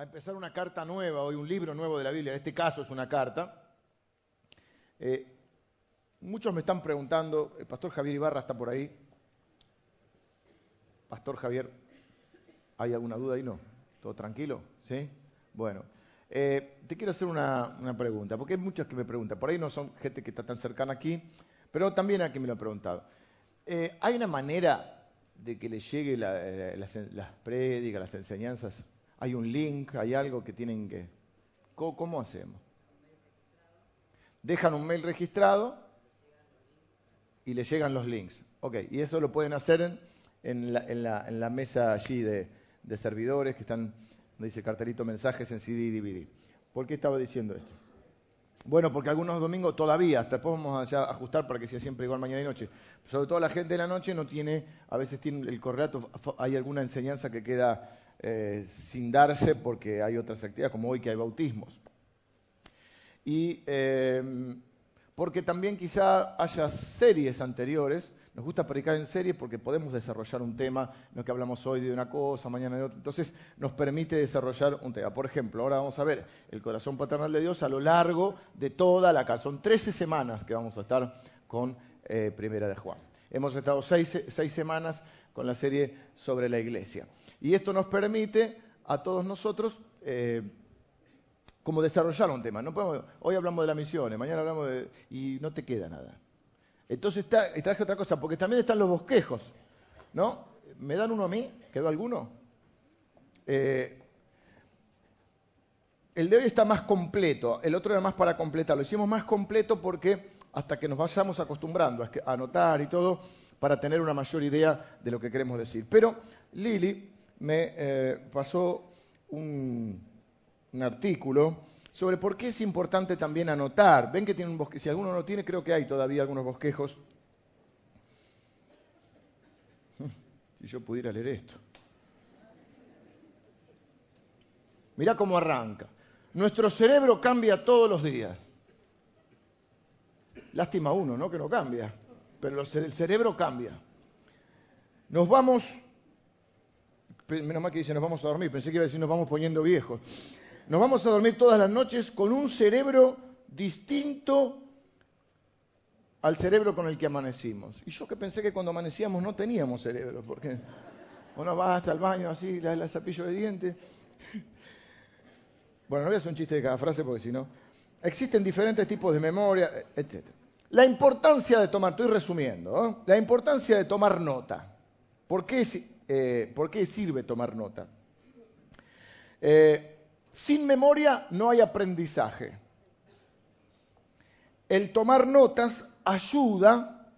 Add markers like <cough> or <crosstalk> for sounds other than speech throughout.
a empezar una carta nueva, hoy un libro nuevo de la Biblia, en este caso es una carta. Eh, muchos me están preguntando, el pastor Javier Ibarra está por ahí. Pastor Javier, ¿hay alguna duda ahí? No. ¿Todo tranquilo? ¿Sí? Bueno, eh, te quiero hacer una, pregunta, porque hay muchos que me preguntan, por ahí no son gente que está tan cercana aquí, pero también a quien me lo ha preguntado. Eh, ¿Hay una manera de que le llegue las, las prédicas, las enseñanzas? ¿Hay un link? ¿Hay algo que tienen que...? ¿Cómo, hacemos? Dejan un mail registrado y le llegan los links. Ok, y eso lo pueden hacer en, la, mesa allí de, servidores que están dice cartelito mensajes en CD y DVD. ¿Por qué estaba diciendo esto? Bueno, porque algunos domingos todavía, hasta después vamos a ajustar para que sea siempre igual mañana y noche. Sobre todo la gente de la noche no tiene, a veces tiene el correlato, hay alguna enseñanza que queda eh, sin darse porque hay otras actividades, como hoy que hay bautismos. Y eh, porque también quizá haya series anteriores nos gusta predicar en serie porque podemos desarrollar un tema, no que hablamos hoy de una cosa, mañana de otra. Entonces nos permite desarrollar un tema. Por ejemplo, ahora vamos a ver el corazón paternal de Dios a lo largo de toda la carta. Son 13 semanas que vamos a estar con eh, Primera de Juan. Hemos estado seis, semanas con la serie sobre la iglesia. Y esto nos permite a todos nosotros eh, como desarrollar un tema. Hoy hablamos de las misiones, mañana hablamos de... y no te queda nada. Entonces traje otra cosa, porque también están los bosquejos, ¿no? ¿Me dan uno a mí? ¿Quedó alguno? Eh, el de hoy está más completo, el otro era más para completar. Lo hicimos más completo porque hasta que nos vayamos acostumbrando a anotar y todo, para tener una mayor idea de lo que queremos decir. Pero Lili me eh, pasó un artículo sobre por qué es importante también anotar. Ven que tiene un bosque, si alguno no tiene, creo que hay todavía algunos bosquejos. <laughs> Si yo pudiera leer esto. Mirá cómo arranca. Nuestro cerebro cambia todos los días. Lástima uno, ¿no? Que no cambia. Pero el cerebro cambia. Nos vamos, menos mal que dice nos vamos a dormir, pensé que iba a decir nos vamos poniendo viejos. Nos vamos a dormir todas las noches con un cerebro distinto al cerebro con el que amanecimos. Y yo que pensé que cuando amanecíamos no teníamos cerebro, porque uno va hasta el baño así, el zapillo de dientes. Bueno, no voy a hacer un chiste de cada frase porque si no. Existen diferentes tipos de memoria, etc. La importancia de tomar, estoy resumiendo, la importancia de tomar nota. ¿Por qué, eh, ¿por qué sirve tomar nota? Eh, sin memoria no hay aprendizaje. El tomar notas ayuda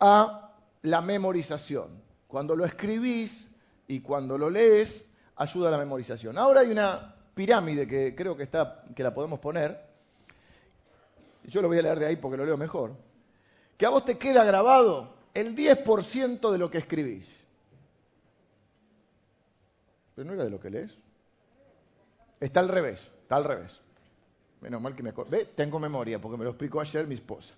a la memorización. Cuando lo escribís y cuando lo lees, ayuda a la memorización. Ahora hay una pirámide que creo que, está, que la podemos poner. Yo lo voy a leer de ahí porque lo leo mejor. Que a vos te queda grabado el 10% de lo que escribís. Pero no era de lo que lees. Está al revés, está al revés. Menos mal que me acuerdo. Tengo memoria porque me lo explicó ayer mi esposa.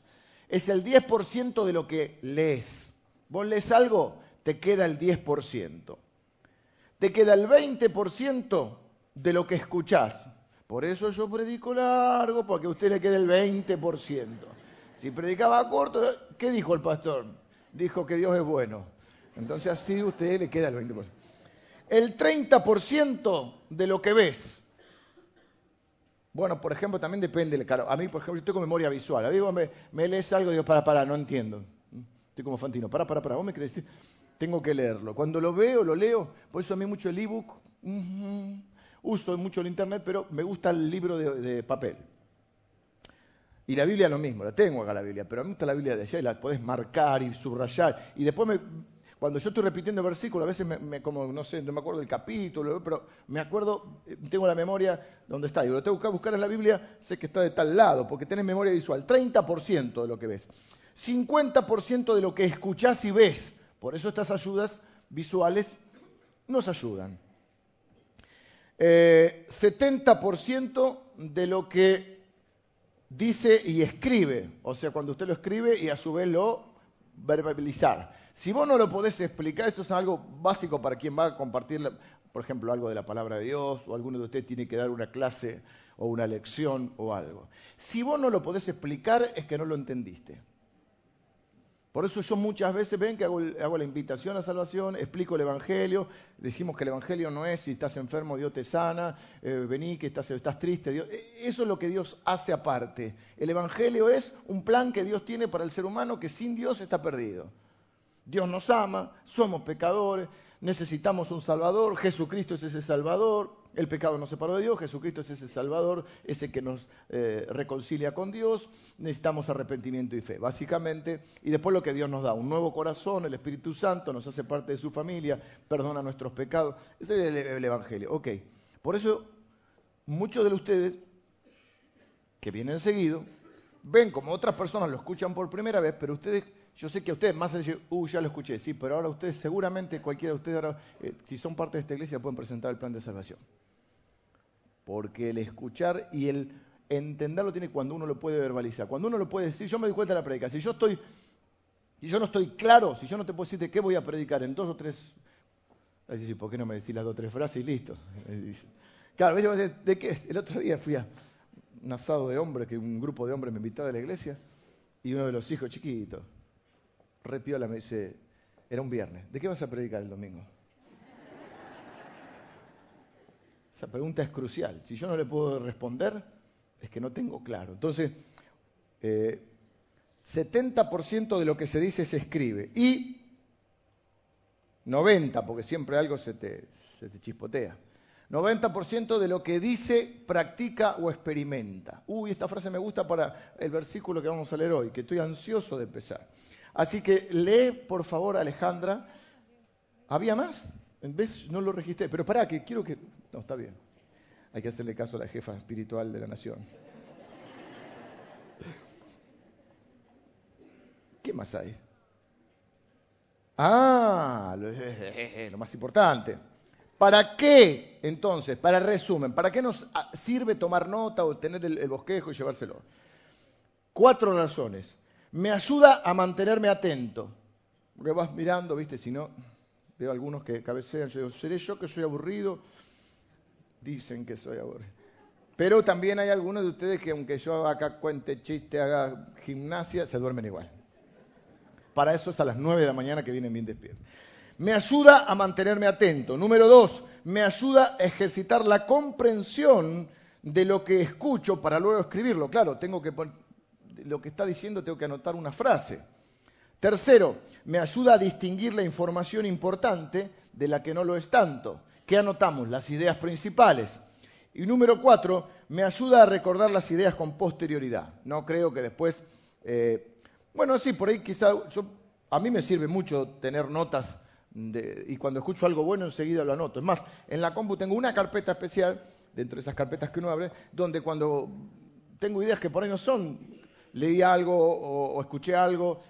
Es el 10% de lo que lees. Vos lees algo, te queda el 10%. Te queda el 20% de lo que escuchás. Por eso yo predico largo, porque a usted le queda el 20%. Si predicaba corto, ¿qué dijo el pastor? Dijo que Dios es bueno. Entonces así a usted le queda el 20%. El 30% de lo que ves. Bueno, por ejemplo, también depende, claro, a mí, por ejemplo, yo tengo memoria visual. A mí vos me, lees algo y digo, para, para, no entiendo. Estoy como Fantino, para, para, para, vos me querés decir, tengo que leerlo. Cuando lo veo, lo leo, por eso a mí mucho el ebook, uso mucho el internet, pero me gusta el libro de, papel. Y la Biblia lo mismo, la tengo acá la Biblia, pero a mí me gusta la Biblia de allá y la podés marcar y subrayar. Y después me, cuando yo estoy repitiendo versículos, a veces me, como, no sé, no me acuerdo del capítulo, pero me acuerdo, eh, tengo la memoria donde está. Y lo tengo que buscar en la Biblia, sé que está de tal lado, porque tenés memoria visual. 30% de lo que ves. 50% de lo que escuchás y ves. Por eso estas ayudas visuales nos ayudan. 70% eh, de lo que dice y escribe. O sea, cuando usted lo escribe y a su vez lo verbalizar. Si vos no lo podés explicar, esto es algo básico para quien va a compartir por ejemplo, algo de la palabra de Dios, o alguno de ustedes tiene que dar una clase o una lección o algo. Si vos no lo podés explicar, es que no lo entendiste. Por eso yo muchas veces ven que hago, la invitación a salvación, explico el Evangelio, decimos que el Evangelio no es si estás enfermo, Dios te sana, eh, vení que estás, estás triste. Dios, e, eso es lo que Dios hace aparte. El Evangelio es un plan que Dios tiene para el ser humano que sin Dios está perdido. Dios nos ama, somos pecadores, necesitamos un Salvador, Jesucristo es ese Salvador, el pecado nos separó de Dios, Jesucristo es ese Salvador, ese que nos eh, reconcilia con Dios, necesitamos arrepentimiento y fe, básicamente, y después lo que Dios nos da, un nuevo corazón, el Espíritu Santo, nos hace parte de su familia, perdona nuestros pecados, ese es el, Evangelio, ok. Por eso, muchos de ustedes que vienen seguido, ven como otras personas lo escuchan por primera vez, pero ustedes yo sé que a ustedes más decir, uh, ya lo escuché, sí, pero ahora ustedes seguramente, cualquiera de ustedes, ahora, eh, si son parte de esta iglesia, pueden presentar el plan de salvación. Porque el escuchar y el entenderlo tiene cuando uno lo puede verbalizar. Cuando uno lo puede decir, yo me doy cuenta de la predica. Si yo estoy, si yo no estoy claro, si yo no te puedo decir de qué voy a predicar en dos o tres, decir, ¿por qué no me decís las dos o tres frases y listo? <laughs> Claro, ¿de qué? El otro día fui a un asado de hombres, que un grupo de hombres me invitaba a la iglesia, y uno de los hijos chiquitos, repiola me dice, era un viernes, ¿de qué vas a predicar el domingo? Esa pregunta es crucial. Si yo no le puedo responder, es que no tengo claro. Entonces, 70% eh, de lo que se dice se escribe y 90%, porque siempre algo se te, se te chispotea. 90% de lo que dice, practica o experimenta. Uy, esta frase me gusta para el versículo que vamos a leer hoy, que estoy ansioso de empezar. Así que lee, por favor, Alejandra. ¿Había más? En vez no lo registré, pero pará, que quiero que... No, está bien. Hay que hacerle caso a la jefa espiritual de la nación. ¿Qué más hay? Ah, lo, más importante. ¿Para qué, entonces, para el resumen, para qué nos sirve tomar nota o tener el bosquejo y llevárselo? Cuatro razones me ayuda a mantenerme atento. Porque vas mirando, viste, si no, veo algunos que cabecean, yo digo, ¿seré yo que soy aburrido? Dicen que soy aburrido. Pero también hay algunos de ustedes que aunque yo acá cuente chiste, haga gimnasia, se duermen igual. Para eso es a las 9 de la mañana que vienen bien despiertos. Me ayuda a mantenerme atento. Número dos, me ayuda a ejercitar la comprensión de lo que escucho para luego escribirlo. Claro, tengo que lo que está diciendo tengo que anotar una frase. Tercero, me ayuda a distinguir la información importante de la que no lo es tanto. ¿Qué anotamos? Las ideas principales. Y número cuatro, me ayuda a recordar las ideas con posterioridad. No creo que después... Eh, bueno, sí, por ahí quizá... a mí me sirve mucho tener notas y cuando escucho algo bueno enseguida lo anoto. Es más, en la compu tengo una carpeta especial, dentro de esas carpetas que uno abre, donde cuando tengo ideas que por ahí no son leí algo o, escuché algo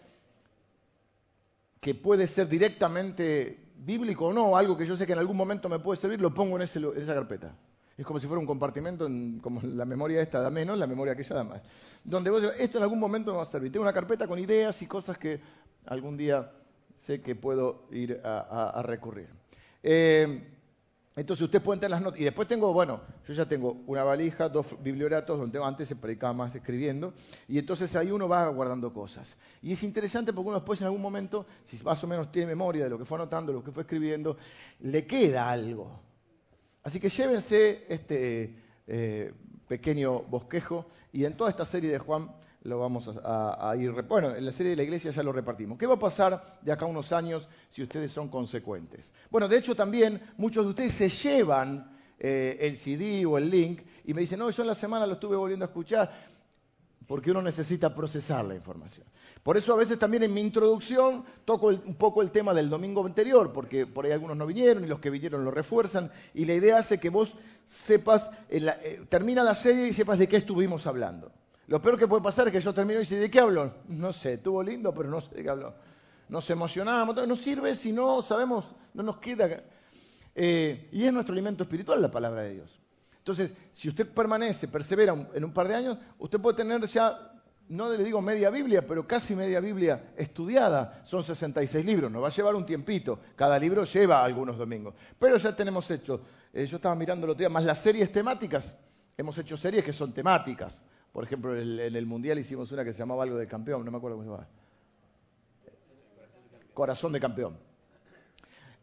que puede ser directamente bíblico o no, algo que yo sé que en algún momento me puede servir, lo pongo en, esa carpeta. Es como si fuera un compartimento, como la memoria esta da menos, la memoria aquella da más. Donde vos esto en algún momento me va a servir. Tengo una carpeta con ideas y cosas que algún día sé que puedo ir a, recurrir. Eh, entonces usted puede tener las notas. Y después tengo, bueno, yo ya tengo una valija, dos biblioratos donde antes se predicaba más escribiendo. Y entonces ahí uno va guardando cosas. Y es interesante porque uno después en algún momento, si más o menos tiene memoria de lo que fue anotando, lo que fue escribiendo, le queda algo. Así que llévense este eh, pequeño bosquejo. Y en toda esta serie de Juan lo vamos a, ir. Bueno, en la serie de la iglesia ya lo repartimos. ¿Qué va a pasar de acá a unos años si ustedes son consecuentes? Bueno, de hecho también muchos de ustedes se llevan eh, el CD o el link y me dicen, no, yo en la semana lo estuve volviendo a escuchar porque uno necesita procesar la información. Por eso a veces también en mi introducción toco un poco el tema del domingo anterior, porque por ahí algunos no vinieron y los que vinieron lo refuerzan, y la idea hace que vos sepas, eh, termina la serie y sepas de qué estuvimos hablando. Lo peor que puede pasar es que yo termino y dice, ¿de qué hablo? No sé, estuvo lindo, pero no sé de qué habló. Nos emocionamos, no sirve si no sabemos, no nos queda. Eh, y es nuestro alimento espiritual la palabra de Dios. Entonces, si usted permanece, persevera en un par de años, usted puede tener ya no le digo media Biblia, pero casi media Biblia estudiada. Son 66 libros, nos va a llevar un tiempito. Cada libro lleva algunos domingos. Pero ya tenemos hecho, eh, yo estaba mirando el otro día, más las series temáticas. Hemos hecho series que son temáticas. Por ejemplo, en el, Mundial hicimos una que se llamaba algo de campeón, no me acuerdo cómo se llama. Corazón de campeón.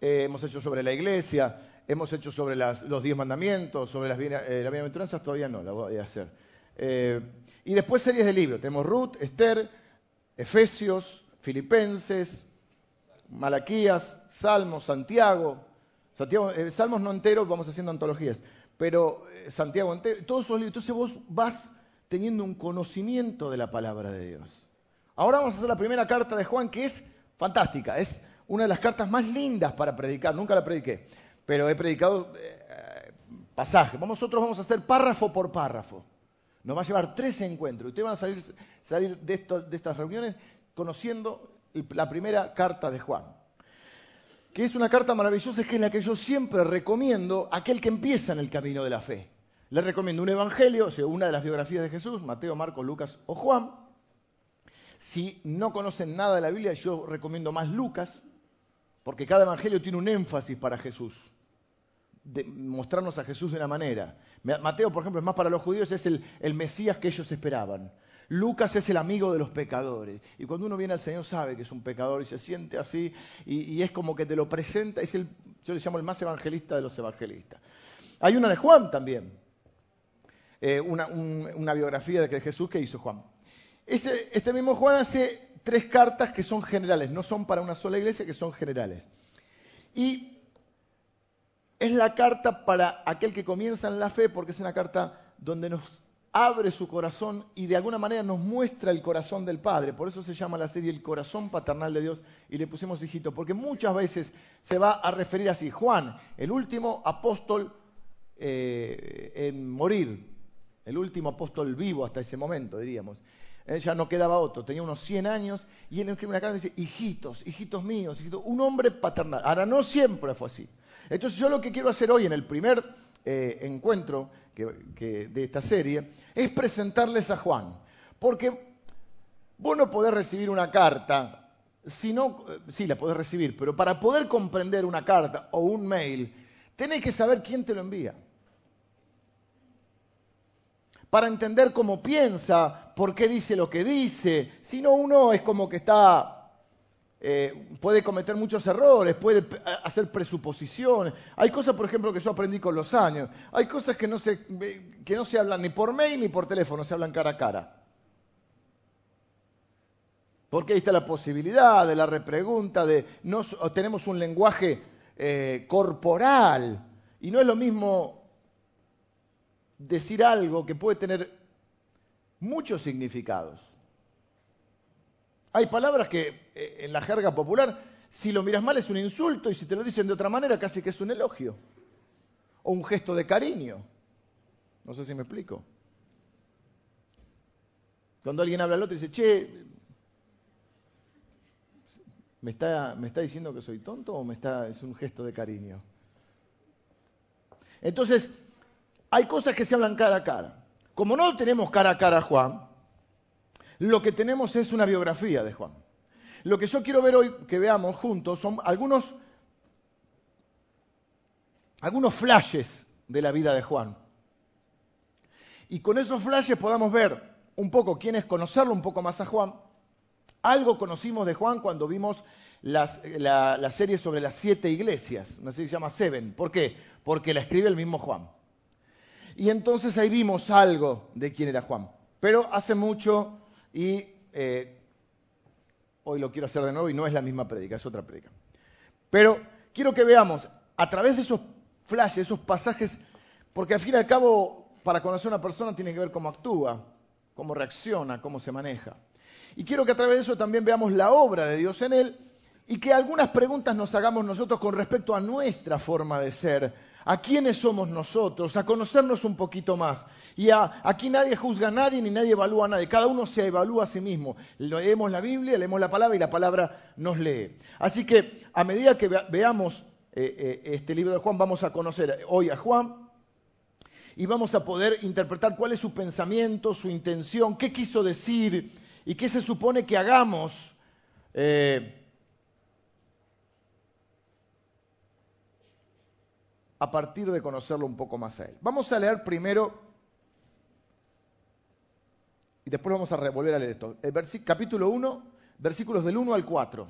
Eh, hemos hecho sobre la iglesia, hemos hecho sobre los diez mandamientos, sobre las, eh, bienaventuranzas, todavía no, la voy a hacer. Eh, y después series de libros. Tenemos Ruth, Esther, Efesios, Filipenses, Malaquías, Salmos, Santiago. Santiago Salmos no enteros, vamos haciendo antologías. Pero Santiago entero, todos esos libros. Entonces vos vas teniendo un conocimiento de la palabra de Dios. Ahora vamos a hacer la primera carta de Juan, que es fantástica. Es una de las cartas más lindas para predicar. Nunca la prediqué, pero he predicado pasajes. Nosotros vamos a hacer párrafo por párrafo. Nos va a llevar tres encuentros. Ustedes van a salir, de estas reuniones conociendo la primera carta de Juan, que es una carta maravillosa, que es la que yo siempre recomiendo a aquel que empieza en el camino de la fe. Le recomiendo un evangelio, o sea, una de las biografías de Jesús, Mateo, Marcos, Lucas o Juan. Si no conocen nada de la Biblia, yo recomiendo más Lucas, porque cada evangelio tiene un énfasis para Jesús mostrarnos a Jesús de una manera. Mateo, por ejemplo, es más para los judíos, es el, Mesías que ellos esperaban. Lucas es el amigo de los pecadores. Y cuando uno viene al Señor sabe que es un pecador y se siente así y, es como que te lo presenta, es el, yo le llamo el más evangelista de los evangelistas. Hay una de Juan también, eh, una, biografía de Jesús que hizo Juan. este mismo Juan hace tres cartas que son generales, no son para una sola iglesia, que son generales. Y es la carta para aquel que comienza en la fe porque es una carta donde nos abre su corazón y de alguna manera nos muestra el corazón del Padre. Por eso se llama la serie El corazón paternal de Dios y le pusimos hijito, porque muchas veces se va a referir así. Juan, el último apóstol eh, en morir, el último apóstol vivo hasta ese momento, diríamos. Eh, ya no quedaba otro, tenía unos 100 años y él escribe una carta y dice, hijitos, hijitos míos, hijitos, un hombre paternal. Ahora no siempre fue así. Entonces yo lo que quiero hacer hoy en el primer eh, encuentro de esta serie es presentarles a Juan. Porque vos no podés recibir una carta, si no, eh, sí la podés recibir, pero para poder comprender una carta o un mail, tenés que saber quién te lo envía. Para entender cómo piensa, por qué dice lo que dice. Si no, uno es como que está eh, puede cometer muchos errores, puede hacer presuposiciones. Hay cosas, por ejemplo, que yo aprendí con los años. Hay cosas que no se, que no se hablan ni por mail ni por teléfono, se hablan cara a cara. Porque ahí está la posibilidad de la repregunta, de no, tenemos un lenguaje eh, corporal y no es lo mismo decir algo que puede tener muchos significados. Hay palabras que eh, en la jerga popular, si lo miras mal es un insulto y si te lo dicen de otra manera casi que es un elogio o un gesto de cariño. No sé si me explico. Cuando alguien habla al otro y dice, che, ¿me está, ¿me está diciendo que soy tonto o me está, es un gesto de cariño? Entonces, hay cosas que se hablan cara a cara. Como no tenemos cara a cara a Juan, lo que tenemos es una biografía de Juan. Lo que yo quiero ver hoy, que veamos juntos, son algunos, algunos flashes de la vida de Juan. Y con esos flashes podamos ver un poco quién es conocerlo un poco más a Juan. Algo conocimos de Juan cuando vimos la, la, serie sobre las siete iglesias, una serie que se llama Seven. ¿Por qué? Porque la escribe el mismo Juan. Y entonces ahí vimos algo de quién era Juan. Pero hace mucho y eh, hoy lo quiero hacer de nuevo y no es la misma prédica, es otra prédica. Pero quiero que veamos a través de esos flashes, esos pasajes, porque al fin y al cabo, para conocer a una persona tiene que ver cómo actúa, cómo reacciona, cómo se maneja. Y quiero que a través de eso también veamos la obra de Dios en él y que algunas preguntas nos hagamos nosotros con respecto a nuestra forma de ser, a quiénes somos nosotros, a conocernos un poquito más. Y aquí nadie juzga a nadie ni nadie evalúa a nadie, cada uno se evalúa a sí mismo. Leemos la Biblia, leemos la palabra y la palabra nos lee. Así que a medida que veamos eh, eh, este libro de Juan, vamos a conocer hoy a Juan y vamos a poder interpretar cuál es su pensamiento, su intención, qué quiso decir y qué se supone que hagamos. Eh, a partir de conocerlo un poco más a él. Vamos a leer primero y después vamos a volver a leer esto. El capítulo 1, versículos del 1 al 4.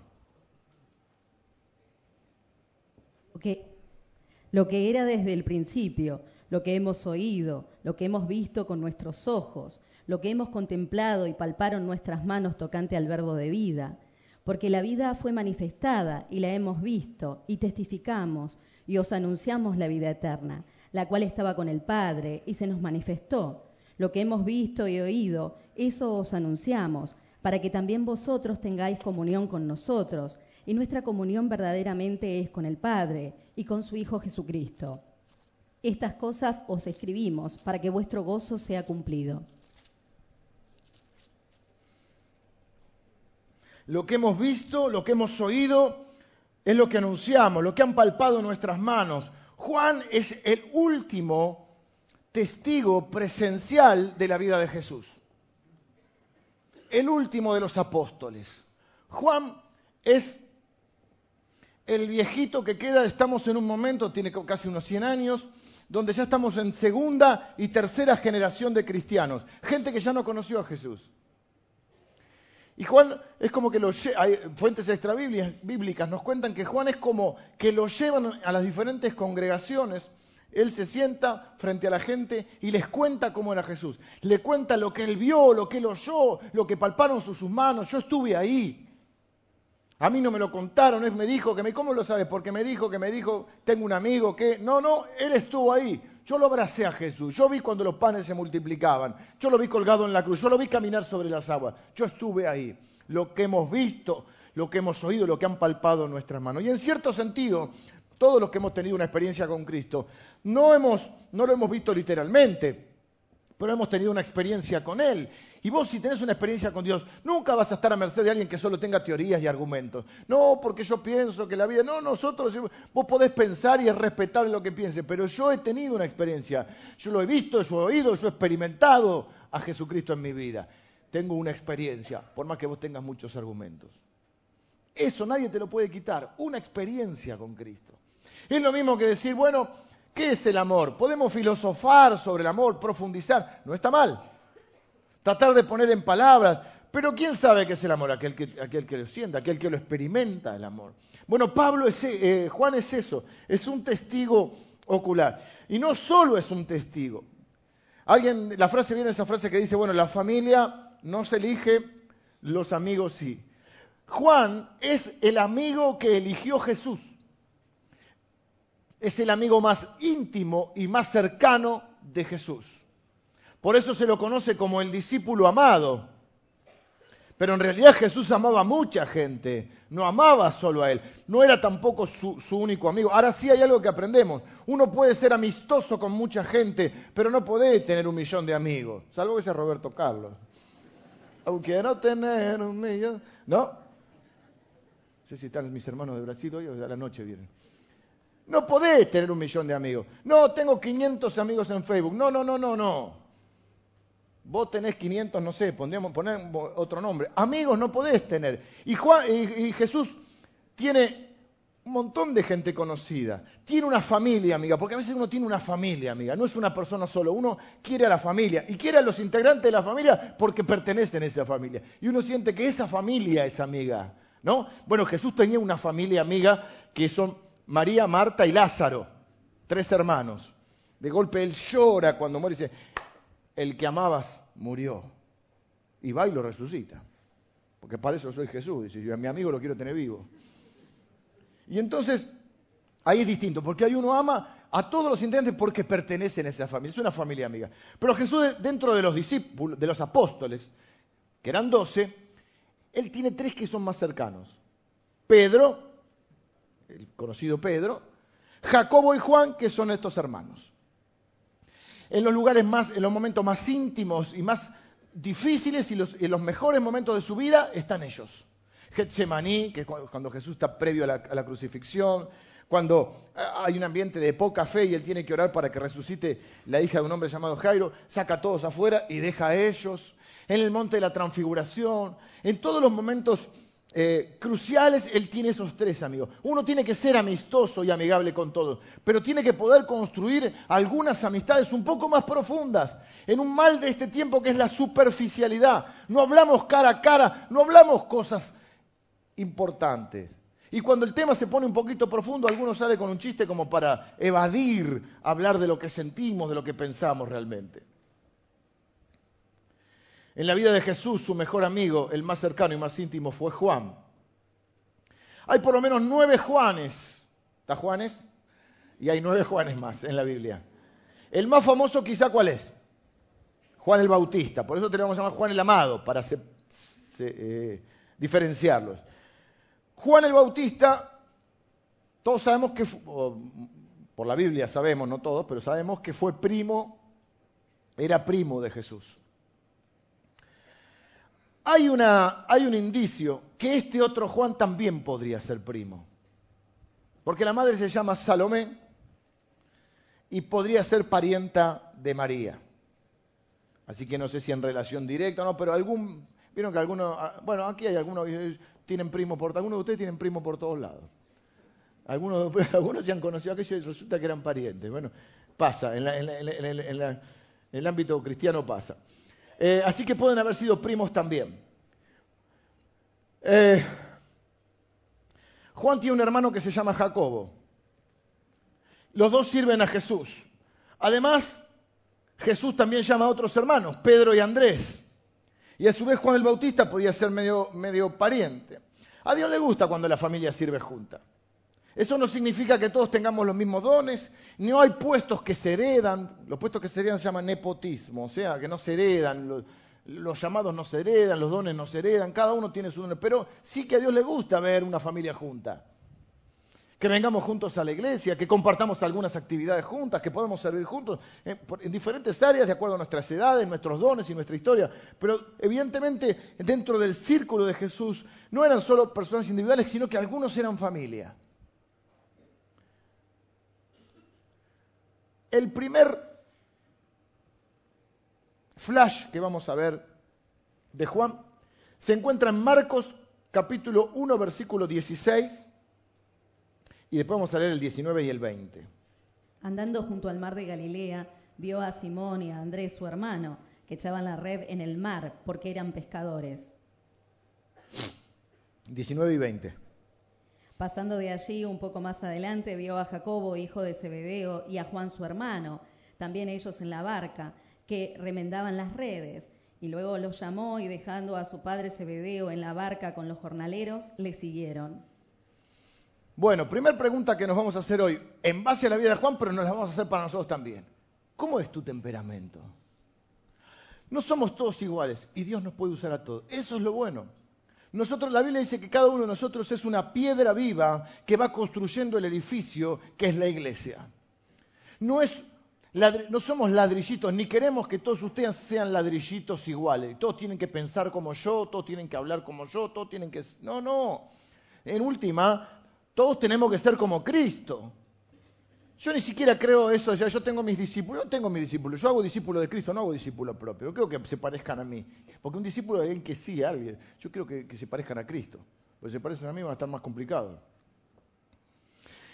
lo que era desde el principio, lo que hemos oído, lo que hemos visto con nuestros ojos, lo que hemos contemplado y palparon nuestras manos tocante al verbo de vida. Porque la vida fue manifestada y la hemos visto y testificamos y os anunciamos la vida eterna, la cual estaba con el Padre y se nos manifestó. Lo que hemos visto y oído, eso os anunciamos, para que también vosotros tengáis comunión con nosotros, y nuestra comunión verdaderamente es con el Padre y con su Hijo Jesucristo. Estas cosas os escribimos para que vuestro gozo sea cumplido. Lo que hemos visto, lo que hemos oído, es lo que anunciamos, lo que han palpado nuestras manos. Juan es el último testigo presencial de la vida de Jesús. El último de los apóstoles. Juan es el viejito que queda, estamos en un momento, tiene casi unos 100 años, donde ya estamos en segunda y tercera generación de cristianos, gente que ya no conoció a Jesús. Y Juan es como que lo hay fuentes extrabíblicas nos cuentan que Juan es como que lo llevan a las diferentes congregaciones. Él se sienta frente a la gente y les cuenta cómo era Jesús. Le cuenta lo que él vio, lo que él oyó, lo que palparon sus manos. Yo estuve ahí. A mí no me lo contaron, él me dijo que me, ¿cómo lo sabes? Porque me dijo que me dijo, tengo un amigo que, no, no, él estuvo ahí. Yo lo abracé a Jesús, yo vi cuando los panes se multiplicaban, yo lo vi colgado en la cruz, yo lo vi caminar sobre las aguas, yo estuve ahí. Lo que hemos visto, lo que hemos oído, lo que han palpado nuestras manos. Y en cierto sentido, todos los que hemos tenido una experiencia con Cristo, no lo hemos visto literalmente, pero hemos tenido una experiencia con Él. Y vos si tenés una experiencia con Dios, nunca vas a estar a merced de alguien que solo tenga teorías y argumentos. No, porque yo pienso que la vida... No, nosotros, vos podés pensar y es respetable lo que piense, pero yo he tenido una experiencia. Yo lo he visto, yo he oído, yo he experimentado a Jesucristo en mi vida. Tengo una experiencia, por más que vos tengas muchos argumentos. Eso nadie te lo puede quitar, una experiencia con Cristo. Es lo mismo que decir, bueno, ¿Qué es el amor? Podemos filosofar sobre el amor, profundizar, no está mal. Tratar de poner en palabras, pero ¿quién sabe qué es el amor? Aquel que, lo sienta, aquel que lo experimenta el amor. Bueno, Pablo es, eh, Juan es eso, es un testigo ocular. Y no solo es un testigo. Alguien, la frase viene esa frase que dice, bueno, la familia no se elige, los amigos sí. Juan es el amigo que eligió Jesús es el amigo más íntimo y más cercano de Jesús. Por eso se lo conoce como el discípulo amado. Pero en realidad Jesús amaba a mucha gente, no amaba solo a él, no era tampoco su, único amigo. Ahora sí hay algo que aprendemos. Uno puede ser amistoso con mucha gente, pero no puede tener un millón de amigos, salvo que sea Roberto Carlos. Aunque no tener un millón, ¿no? No sé si están mis hermanos de Brasil hoy o de la noche vienen. No podés tener un millón de amigos. No, tengo 500 amigos en Facebook. No, no, no, no, no. Vos tenés 500, no sé, pondríamos poner otro nombre. Amigos no podés tener. Y, Jesús tiene un montón de gente conocida. Tiene una familia, amiga, porque a veces uno tiene una familia, amiga. No es una persona solo. Uno quiere a la familia y quiere a los integrantes de la familia porque pertenecen a esa familia. Y uno siente que esa familia es amiga. ¿No? Bueno, Jesús tenía una familia amiga que son María, Marta y Lázaro, tres hermanos. De golpe él llora cuando muere y dice, el que amabas murió. Y va y lo resucita. Porque para eso soy Jesús. Dice, yo a mi amigo lo quiero tener vivo. Y entonces, ahí es distinto, porque hay uno ama a todos los intendentes porque pertenecen a esa familia, es una familia amiga. Pero Jesús, dentro de los discípulos, de los apóstoles, que eran doce, él tiene tres que son más cercanos. Pedro, el conocido Pedro, Jacobo y Juan, que son estos hermanos. En los lugares más, en los momentos más íntimos y más difíciles y los, en los mejores momentos de su vida están ellos. Getsemaní, que es cuando Jesús está previo a la, crucifixión, Cuando hay un ambiente de poca fe y él tiene que orar para que resucite la hija de un hombre llamado Jairo, saca a todos afuera y deja a ellos. En el monte de la transfiguración, en todos los momentos eh, cruciales, él tiene esos tres amigos. Uno tiene que ser amistoso y amigable con todos, pero tiene que poder construir algunas amistades un poco más profundas en un mal de este tiempo que es la superficialidad. No hablamos cara a cara, no hablamos cosas importantes. Y cuando el tema se pone un poquito profundo, algunos sale con un chiste como para evadir hablar de lo que sentimos, de lo que pensamos realmente. En la vida de Jesús, su mejor amigo, el más cercano y más íntimo, fue Juan. Hay por lo menos nueve Juanes. ¿Está Juanes? Y hay nueve Juanes más en la Biblia. El más famoso quizá cuál es? Juan el Bautista. Por eso tenemos que llamar Juan el Amado, para eh, diferenciarlos. Juan el Bautista, todos sabemos que, por la Biblia sabemos, no todos, pero sabemos que fue primo, era primo de Jesús. Hay, una, hay un indicio que este otro Juan también podría ser primo, porque la madre se llama Salomé y podría ser parienta de María. Así que no sé si en relación directa o no, pero algún, vieron que algunos, ah, bueno, aquí hay algunos, tienen primo por algunos de ustedes tienen primo por todos lados. Algunos, <laughs> algunos se han conocido aquellos y resulta que eran parientes. Bueno, pasa, en, el ámbito cristiano pasa. Eh, así que pueden haber sido primos también. Eh, Juan tiene un hermano que se llama Jacobo. Los dos sirven a Jesús. Además, Jesús también llama a otros hermanos, Pedro y Andrés. Y a su vez Juan el Bautista podía ser medio, medio pariente. A Dios le gusta cuando la familia sirve junta. Eso no significa que todos tengamos los mismos dones, no hay puestos que se heredan, los puestos que se heredan se llaman nepotismo, o sea, que no se heredan, los, llamados no se heredan, los dones no se heredan, cada uno tiene su don, pero sí que a Dios le gusta ver una familia junta que vengamos juntos a la iglesia, que compartamos algunas actividades juntas, que podamos servir juntos en, diferentes áreas de acuerdo a nuestras edades, nuestros dones y nuestra historia. Pero evidentemente dentro del círculo de Jesús no eran solo personas individuales, sino que algunos eran familia. El primer flash que vamos a ver de Juan se encuentra en Marcos capítulo 1 versículo 16 y después vamos a leer el 19 y el 20. Andando junto al mar de Galilea, vio a Simón y a Andrés, su hermano, que echaban la red en el mar porque eran pescadores. 19 y 20. Pasando de allí un poco más adelante, vio a Jacobo, hijo de Zebedeo, y a Juan, su hermano, también ellos en la barca, que remendaban las redes. Y luego los llamó y dejando a su padre Zebedeo en la barca con los jornaleros, le siguieron. Bueno, primera pregunta que nos vamos a hacer hoy, en base a la vida de Juan, pero nos la vamos a hacer para nosotros también. ¿Cómo es tu temperamento? No somos todos iguales y Dios nos puede usar a todos. Eso es lo bueno. Nosotros, la Biblia dice que cada uno de nosotros es una piedra viva que va construyendo el edificio que es la iglesia. No, es, no somos ladrillitos, ni queremos que todos ustedes sean ladrillitos iguales. Todos tienen que pensar como yo, todos tienen que hablar como yo, todos tienen que... No, no. En última, todos tenemos que ser como Cristo. Yo ni siquiera creo eso, ya yo tengo mis discípulos, yo tengo mis discípulos, yo hago discípulo de Cristo, no hago discípulo propio, yo creo que se parezcan a mí, porque un discípulo es alguien que sigue a alguien, yo creo que, se parezcan a Cristo, porque si se parecen a mí va a estar más complicado.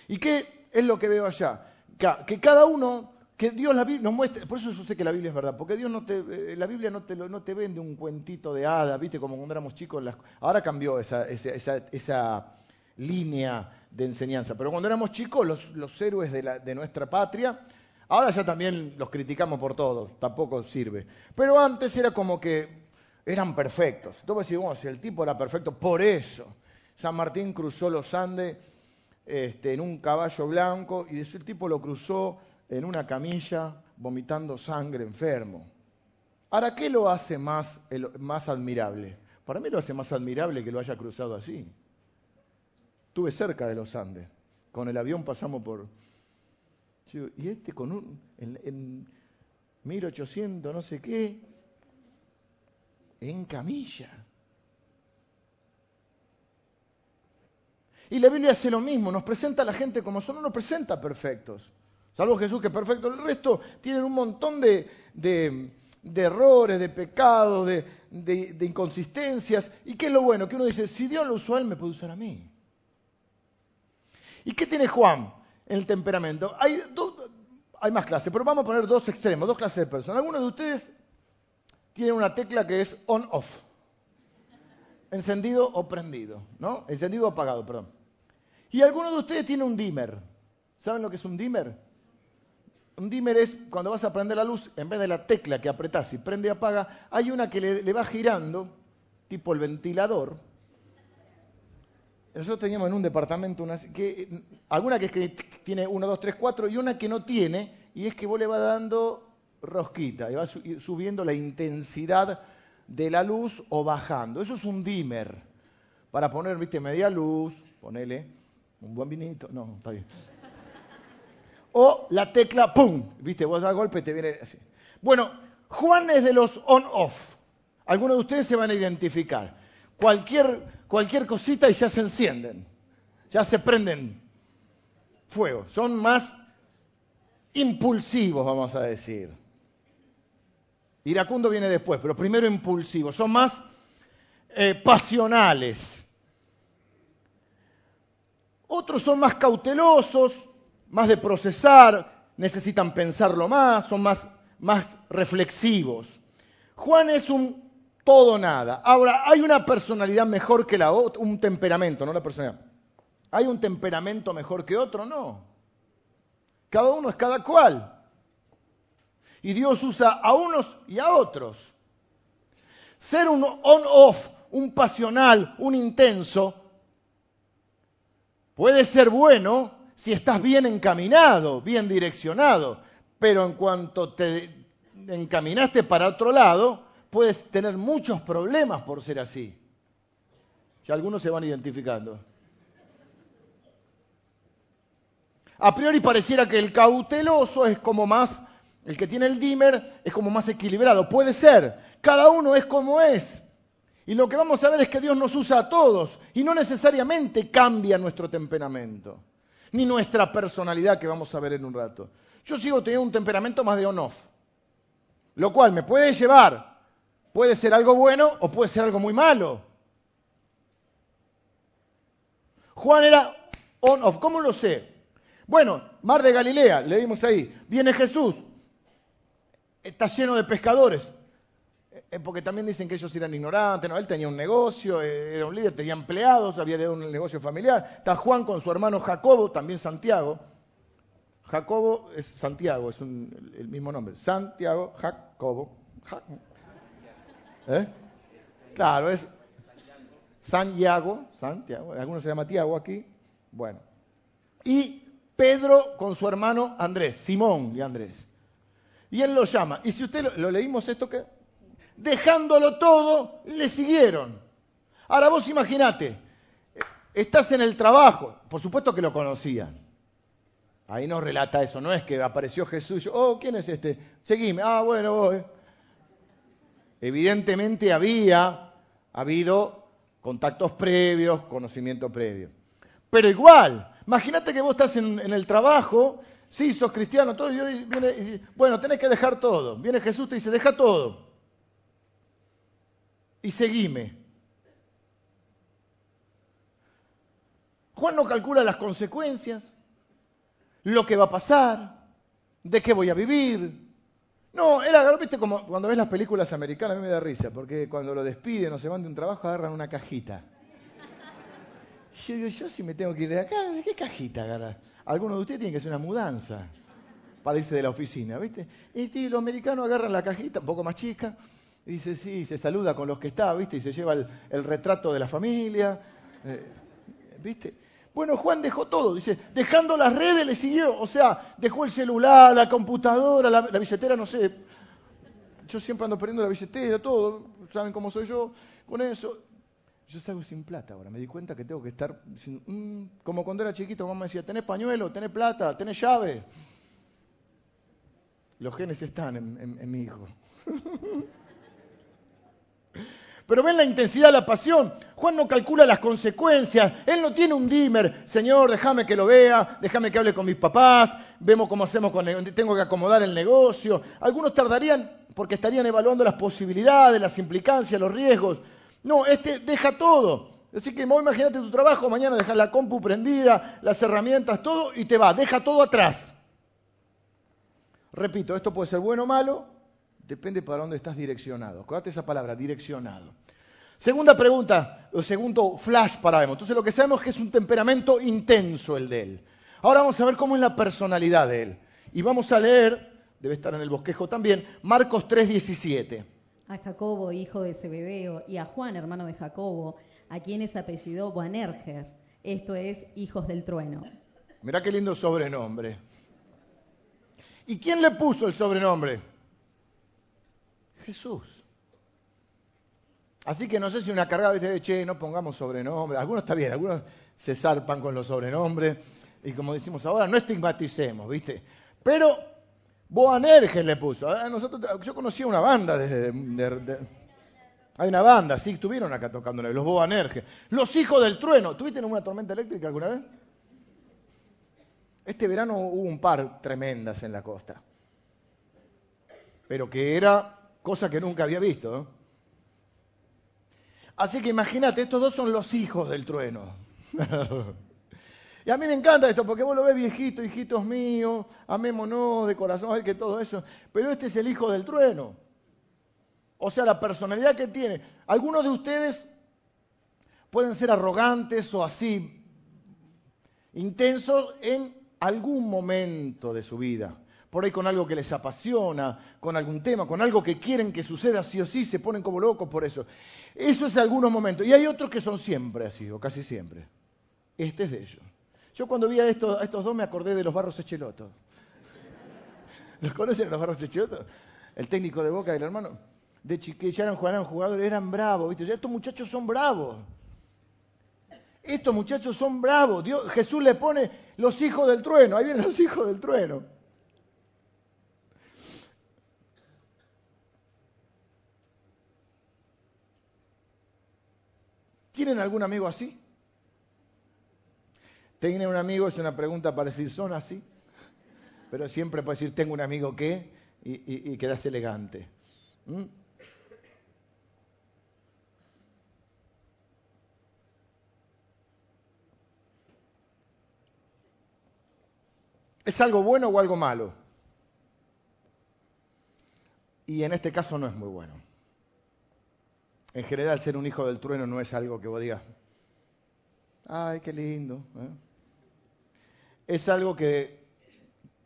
¿Y qué es lo que veo allá? Que cada uno, que Dios la Biblia nos muestre, por eso yo sé que la Biblia es verdad, porque Dios no te, eh, la Biblia no te, no te vende un cuentito de hada, viste, como cuando éramos chicos, ahora cambió esa, esa, esa línea de enseñanza. Pero cuando éramos chicos, los, héroes de, nuestra patria, ahora ya también los criticamos por todo, tampoco sirve. Pero antes era como que eran perfectos. Entonces decimos, si el tipo era perfecto, por eso. San Martín cruzó los Andes este, en un caballo blanco y el tipo lo cruzó en una camilla vomitando sangre enfermo. Ahora, ¿qué lo hace más, más admirable? Para mí lo hace más admirable que lo haya cruzado así. Estuve cerca de los Andes. Con el avión pasamos por... Y este con un... En, 1800 no sé qué, en camilla. Y la Biblia hace lo mismo, nos presenta a la gente como son, no nos presenta perfectos. Salvo Jesús que es perfecto. El resto tienen un montón de, errores, de pecados, de, de, inconsistencias. ¿Y qué es lo bueno? Que uno dice, si Dios lo usó a él, me puede usar a mí. ¿Y qué tiene Juan en el temperamento? Hay, más clases, pero vamos a poner dos extremos, dos clases de personas. Algunos de ustedes tienen una tecla que es on-off. Encendido o prendido, ¿no? Encendido o apagado, perdón. Y algunos de ustedes tienen un dimmer. ¿Saben lo que es un dimmer? Un dimmer es cuando vas a prender la luz, en vez de la tecla que apretás y prende y apaga, hay una que le, va girando, tipo el ventilador. Nosotros teníamos en un departamento una, que, alguna que, que tiene 1, 2, 3, 4 y una que no tiene, y es que vos le vas dando rosquita y va subiendo la intensidad de la luz o bajando. Eso es un dimmer. Para poner, viste, media luz, ponele un buen vinito. No, está bien. O la tecla, ¡pum! Viste, vos das golpe y te viene así. Bueno, Juan es de los on-off. Algunos de ustedes se van a identificar. Cualquier, cualquier cosita y ya se encienden. Ya se prenden fuego. Son más impulsivos, vamos a decir. Iracundo viene después, pero primero impulsivos. Son más eh, pasionales. Otros son más cautelosos, más de procesar, necesitan pensarlo más, son más, más reflexivos. Juan es un todo nada. Ahora, ¿hay una personalidad mejor que la otra? Un temperamento, no la personalidad. ¿Hay un temperamento mejor que otro? No. Cada uno es cada cual. Y Dios usa a unos y a otros. Ser un on-off, un pasional, un intenso, puede ser bueno si estás bien encaminado, bien direccionado, pero en cuanto te encaminaste para otro lado, puedes tener muchos problemas por ser así. Si algunos se van identificando. A priori pareciera que el cauteloso es como más el que tiene el dimmer es como más equilibrado. Puede ser. Cada uno es como es. Y lo que vamos a ver es que Dios nos usa a todos y no necesariamente cambia nuestro temperamento, ni nuestra personalidad que vamos a ver en un rato. Yo sigo teniendo un temperamento más de on-off, lo cual me puede llevar, puede ser algo bueno o puede ser algo muy malo. Juan era on-off, ¿cómo lo sé? Bueno, Mar de Galilea, leímos ahí, viene Jesús, está lleno de pescadores. Eh, porque también dicen que ellos eran ignorantes, no, él tenía un negocio, eh, era un líder, tenía empleados, había un negocio familiar. Está Juan con su hermano Jacobo, también Santiago. Jacobo es Santiago, es el mismo nombre. Santiago, Jacobo. ¿Eh? Claro, es Santiago, Santiago, algunos se llama Tiago aquí. Bueno. Y Pedro con su hermano Andrés, Simón y Andrés. Y él lo llama. Y si usted lo, leímos esto que dejándolo todo, le siguieron. Ahora vos imaginate, estás en el trabajo, por supuesto que lo conocían. Ahí no relata eso, no es que apareció Jesús, oh, ¿quién es este? Seguime, ah, bueno, voy. Evidentemente había habido contactos previos, conocimiento previo. Pero igual, imagínate que vos estás en el trabajo sí, sos cristiano, todo, y viene, bueno, tenés que dejar todo. Viene Jesús, te dice, deja todo. Y seguime. Juan no calcula las consecuencias, lo que va a pasar, de qué voy a vivir. No, era, viste, como cuando ves las películas americanas, a mí me da risa, porque cuando lo despiden o se van de un trabajo agarran una cajita. Yo digo, yo si me tengo que ir de acá, ¿de qué cajita agarrar? Algunos de ustedes tienen que hacer una mudanza para irse de la oficina, ¿viste? Y los americanos agarran la cajita, un poco más chica, y dice, sí, se saluda con los que está, ¿viste? Y se lleva el, retrato de la familia, eh, ¿viste? Bueno, Juan dejó todo, dice, dejando las redes le siguió, o sea, dejó el celular, la computadora, la, billetera, no sé. Yo siempre ando perdiendo la billetera, todo, saben cómo soy yo con eso. Yo salgo sin plata ahora, me di cuenta que tengo que estar, mm", como cuando era chiquito, mamá me decía, ¿tenés pañuelo? ¿Tenés plata? ¿Tenés llave? Los genes están en, mi hijo. <laughs> Pero ven la intensidad de la pasión. Juan no calcula las consecuencias. Él no tiene un dimmer. Señor, déjame que lo vea, déjame que hable con mis papás, vemos cómo hacemos con el, tengo que acomodar el negocio. Algunos tardarían porque estarían evaluando las posibilidades, las implicancias, los riesgos. No, este deja todo. Así que imagínate tu trabajo, mañana dejas la compu prendida, las herramientas, todo, y te va, deja todo atrás. Repito, esto puede ser bueno o malo, depende para dónde estás direccionado. Acuérdate esa palabra, direccionado. Segunda pregunta, o segundo flash para ver. Entonces lo que sabemos es que es un temperamento intenso el de él. Ahora vamos a ver cómo es la personalidad de él. Y vamos a leer, debe estar en el bosquejo también, Marcos 3:17. A Jacobo, hijo de Zebedeo, y a Juan, hermano de Jacobo, a quienes apellidó Boanerges, esto es, hijos del trueno. Mirá qué lindo sobrenombre. ¿Y quién le puso el sobrenombre? Jesús. Así que no sé si una cargada de che, no pongamos sobrenombre. Algunos está bien, algunos se zarpan con los sobrenombres. Y como decimos ahora, no estigmaticemos, ¿viste? Pero Boanerges le puso. nosotros, yo conocía una banda de, hay una banda, sí, estuvieron acá tocando, los Boanerges. Los hijos del trueno. ¿Tuviste en una tormenta eléctrica alguna vez? Este verano hubo un par tremendas en la costa. Pero que era cosa que nunca había visto. Así que imagínate, estos dos son los hijos del trueno. <laughs> y a mí me encanta esto, porque vos lo ves viejito, hijitos míos, amémonos de corazón, que todo eso. Pero este es el hijo del trueno. O sea, la personalidad que tiene. Algunos de ustedes pueden ser arrogantes o así, intensos en algún momento de su vida por ahí con algo que les apasiona, con algún tema, con algo que quieren que suceda sí o sí, se ponen como locos por eso. Eso es algunos momentos. Y hay otros que son siempre así, o casi siempre. Este es de ellos. Yo cuando vi a estos, dos me acordé de los Barros Echeloto. <laughs> ¿Los conocen los Barros Echeloto? El técnico de Boca del hermano. De ya eran, eran jugadores, eran bravos, ¿viste? Estos muchachos son bravos. Estos muchachos son bravos. Dios, Jesús le pone los hijos del trueno. Ahí vienen los hijos del trueno. ¿Tienen algún amigo así? ¿Tienen un amigo? Es una pregunta para decir, ¿son así? Pero siempre puede decir, tengo un amigo que, y, quedas elegante. ¿Mm? ¿Es algo bueno o algo malo? Y en este caso no es muy bueno. En general, ser un hijo del trueno no es algo que vos digas, ay, qué lindo. ¿eh? Es algo que,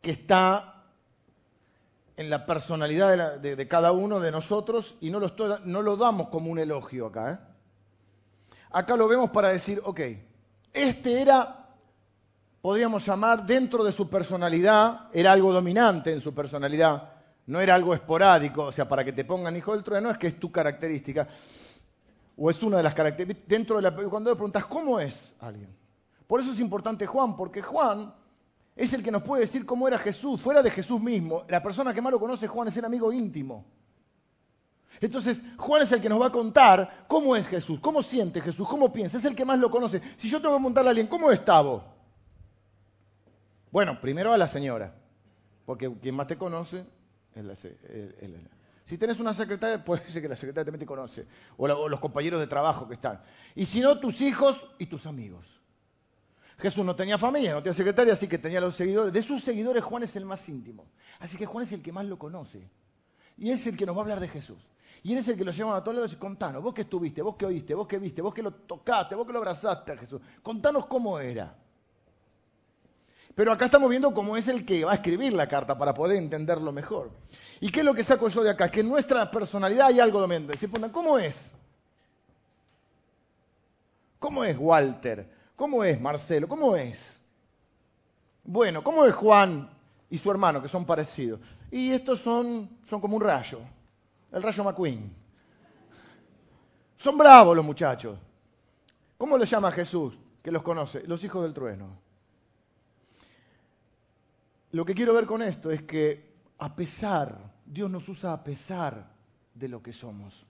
está en la personalidad de, cada uno de nosotros y no lo, no lo damos como un elogio acá. ¿eh? Acá lo vemos para decir, ok, este era, podríamos llamar, dentro de su personalidad, era algo dominante en su personalidad no era algo esporádico, o sea, para que te pongan hijo del trueno, es que es tu característica, o es una de las características. Dentro de la, cuando le preguntas, ¿cómo es alguien? Por eso es importante Juan, porque Juan es el que nos puede decir cómo era Jesús, fuera de Jesús mismo. La persona que más lo conoce, Juan, es el amigo íntimo. Entonces, Juan es el que nos va a contar cómo es Jesús, cómo siente Jesús, cómo piensa, es el que más lo conoce. Si yo tengo que preguntarle a alguien, ¿cómo estaba? Bueno, primero a la señora, porque quien más te conoce si tenés una secretaria, <laughs> puede ser que la secretaria también te conoce, o, los compañeros de trabajo que están. Y si no, tus hijos y tus amigos. Jesús no tenía familia, no tenía secretaria, así que tenía los seguidores. De sus seguidores, Juan es el más íntimo. Así que Juan es el que más lo conoce. Y es el que nos va a hablar de Jesús. Y él es el que lo lleva a todos lados y contanos, vos que estuviste, vos que oíste, vos que viste, vos que lo tocaste, vos que lo abrazaste a Jesús. Contanos cómo era. Pero acá estamos viendo cómo es el que va a escribir la carta para poder entenderlo mejor. ¿Y qué es lo que saco yo de acá? Que en nuestra personalidad hay algo dominante. Se preguntan, ¿cómo es? ¿Cómo es Walter? ¿Cómo es Marcelo? ¿Cómo es? Bueno, ¿cómo es Juan y su hermano, que son parecidos? Y estos son, son como un rayo, el rayo McQueen. Son bravos los muchachos. ¿Cómo les llama Jesús, que los conoce? Los hijos del trueno. Lo que quiero ver con esto es que a pesar, Dios nos usa a pesar de lo que somos.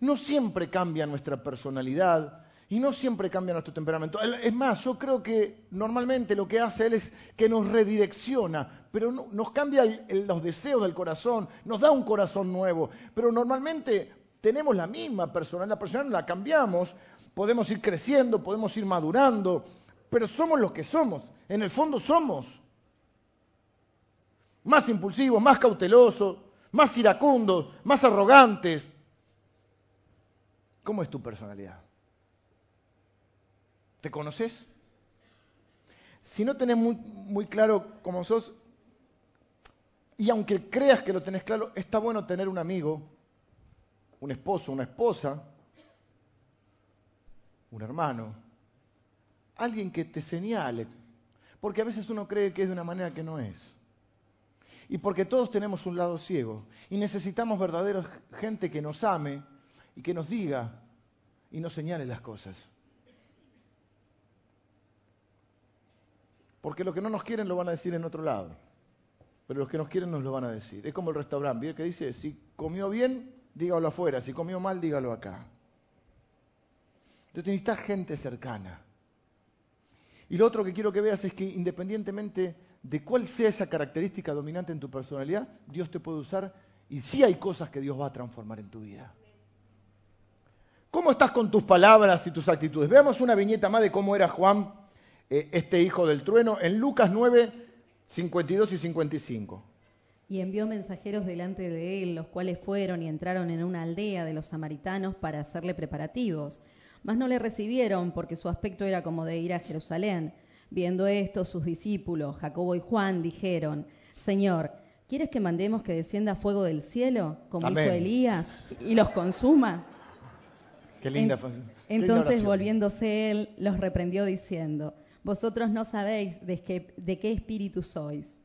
no siempre cambia nuestra personalidad y no siempre cambia nuestro temperamento. Es más, yo creo que normalmente lo que hace Él es que nos redirecciona, pero nos cambia los deseos del corazón, nos da un corazón nuevo, pero normalmente tenemos la misma personalidad, la personalidad la cambiamos, podemos ir creciendo, podemos ir madurando, pero somos los que somos, en el fondo somos más impulsivos, más cautelosos, más iracundos, más arrogantes. ¿Cómo es tu personalidad? ¿Te conoces? Si no tenés muy, muy claro cómo sos, y aunque creas que lo tenés claro, está bueno tener un amigo, un esposo, una esposa, un hermano, alguien que te señale, porque a veces uno cree que es de una manera que no es. Y porque todos tenemos un lado ciego y necesitamos verdaderos gente que nos ame y que nos diga y nos señale las cosas. Porque los que no nos quieren lo van a decir en otro lado. Pero los que nos quieren nos lo van a decir. Es como el restaurante, ¿vieron que dice? Si comió bien, dígalo afuera. Si comió mal, dígalo acá. Entonces necesitas gente cercana. Y lo otro que quiero que veas es que independientemente de cuál sea esa característica dominante en tu personalidad, Dios te puede usar y sí hay cosas que Dios va a transformar en tu vida. ¿Cómo estás con tus palabras y tus actitudes? Veamos una viñeta más de cómo era Juan, eh, este hijo del trueno, en Lucas 9, 52 y 55. Y envió mensajeros delante de él, los cuales fueron y entraron en una aldea de los samaritanos para hacerle preparativos. Mas no le recibieron porque su aspecto era como de ir a Jerusalén Viendo esto, sus discípulos, Jacobo y Juan, dijeron, Señor, ¿quieres que mandemos que descienda fuego del cielo, como hizo Elías, y los consuma? Qué linda. entonces, volviéndose él, los reprendió diciendo, Vosotros no sabéis de qué, de qué espíritu sois.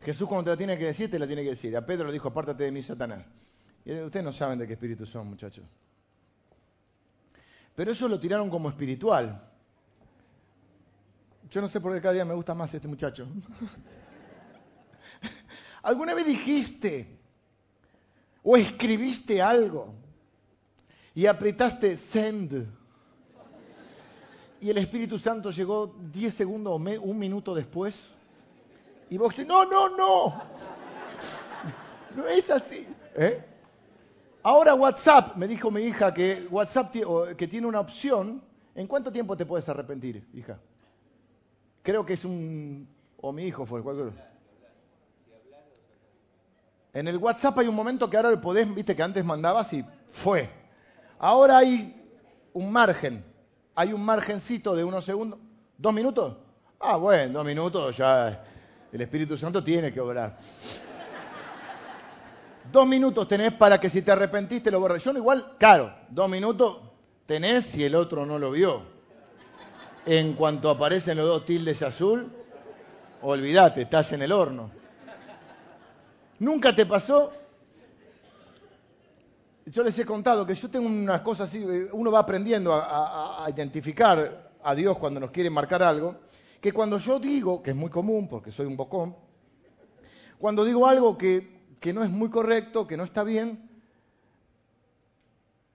Jesús cuando te la tiene que decir, te la tiene que decir. A Pedro le dijo, apártate de mí, Satanás. Y ustedes no saben de qué espíritu son, muchachos. Pero eso lo tiraron como espiritual. Yo no sé por qué cada día me gusta más este muchacho. <laughs> ¿Alguna vez dijiste o escribiste algo y apretaste send y el Espíritu Santo llegó 10 segundos o un minuto después y vos no, no, no, <laughs> no es así. ¿eh? Ahora WhatsApp, me dijo mi hija que WhatsApp que tiene una opción, ¿en cuánto tiempo te puedes arrepentir, hija? Creo que es un... o mi hijo fue, cualquier... En el WhatsApp hay un momento que ahora le podés, viste que antes mandabas y fue. Ahora hay un margen, hay un margencito de unos segundos. ¿Dos minutos? Ah, bueno, dos minutos ya el Espíritu Santo tiene que obrar. Dos minutos tenés para que si te arrepentiste lo borres. Yo no igual, claro, dos minutos tenés si el otro no lo vio en cuanto aparecen los dos tildes azul, olvídate, estás en el horno. ¿Nunca te pasó? Yo les he contado que yo tengo unas cosas así, uno va aprendiendo a, identificar a Dios cuando nos quiere marcar algo, que cuando yo digo, que es muy común porque soy un bocón, cuando digo algo que, que no es muy correcto, que no está bien,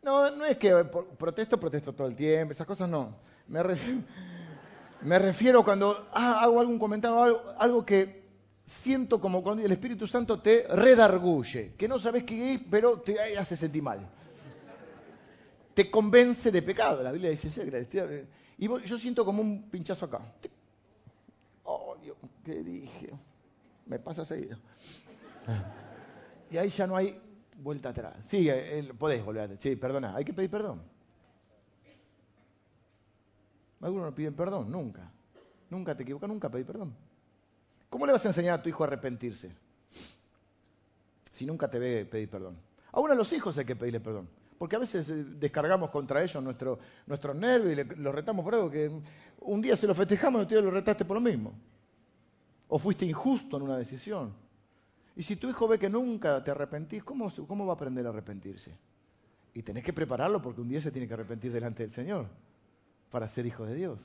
no, no es que protesto, protesto todo el tiempo, esas cosas no. Me <laughs> refiero, cuando hago algún comentario, algo, que siento como cuando el Espíritu Santo te redarguye, que no sabes qué es, pero te hace sentir mal. Te convence de pecado. La Biblia dice, y yo siento como un pinchazo acá. Oh, Dios, ¿qué dije? Me pasa seguido. Y ahí ya no hay vuelta atrás. Sí, eh, podés volver. Sí, perdona, hay que pedir perdón. Algunos no piden perdón, nunca. Nunca te equivocas, nunca pedí perdón. ¿Cómo le vas a enseñar a tu hijo a arrepentirse? Si nunca te ve pedir perdón. Aún a los hijos hay que pedirle perdón. Porque a veces eh, descargamos contra ellos nuestros nuestro nervios y los retamos por algo que un día se lo festejamos y otro día lo retaste por lo mismo. O fuiste injusto en una decisión. Y si tu hijo ve que nunca te arrepentís, ¿cómo, cómo va a aprender a arrepentirse? Y tenés que prepararlo porque un día se tiene que arrepentir delante del Señor para ser hijo de Dios.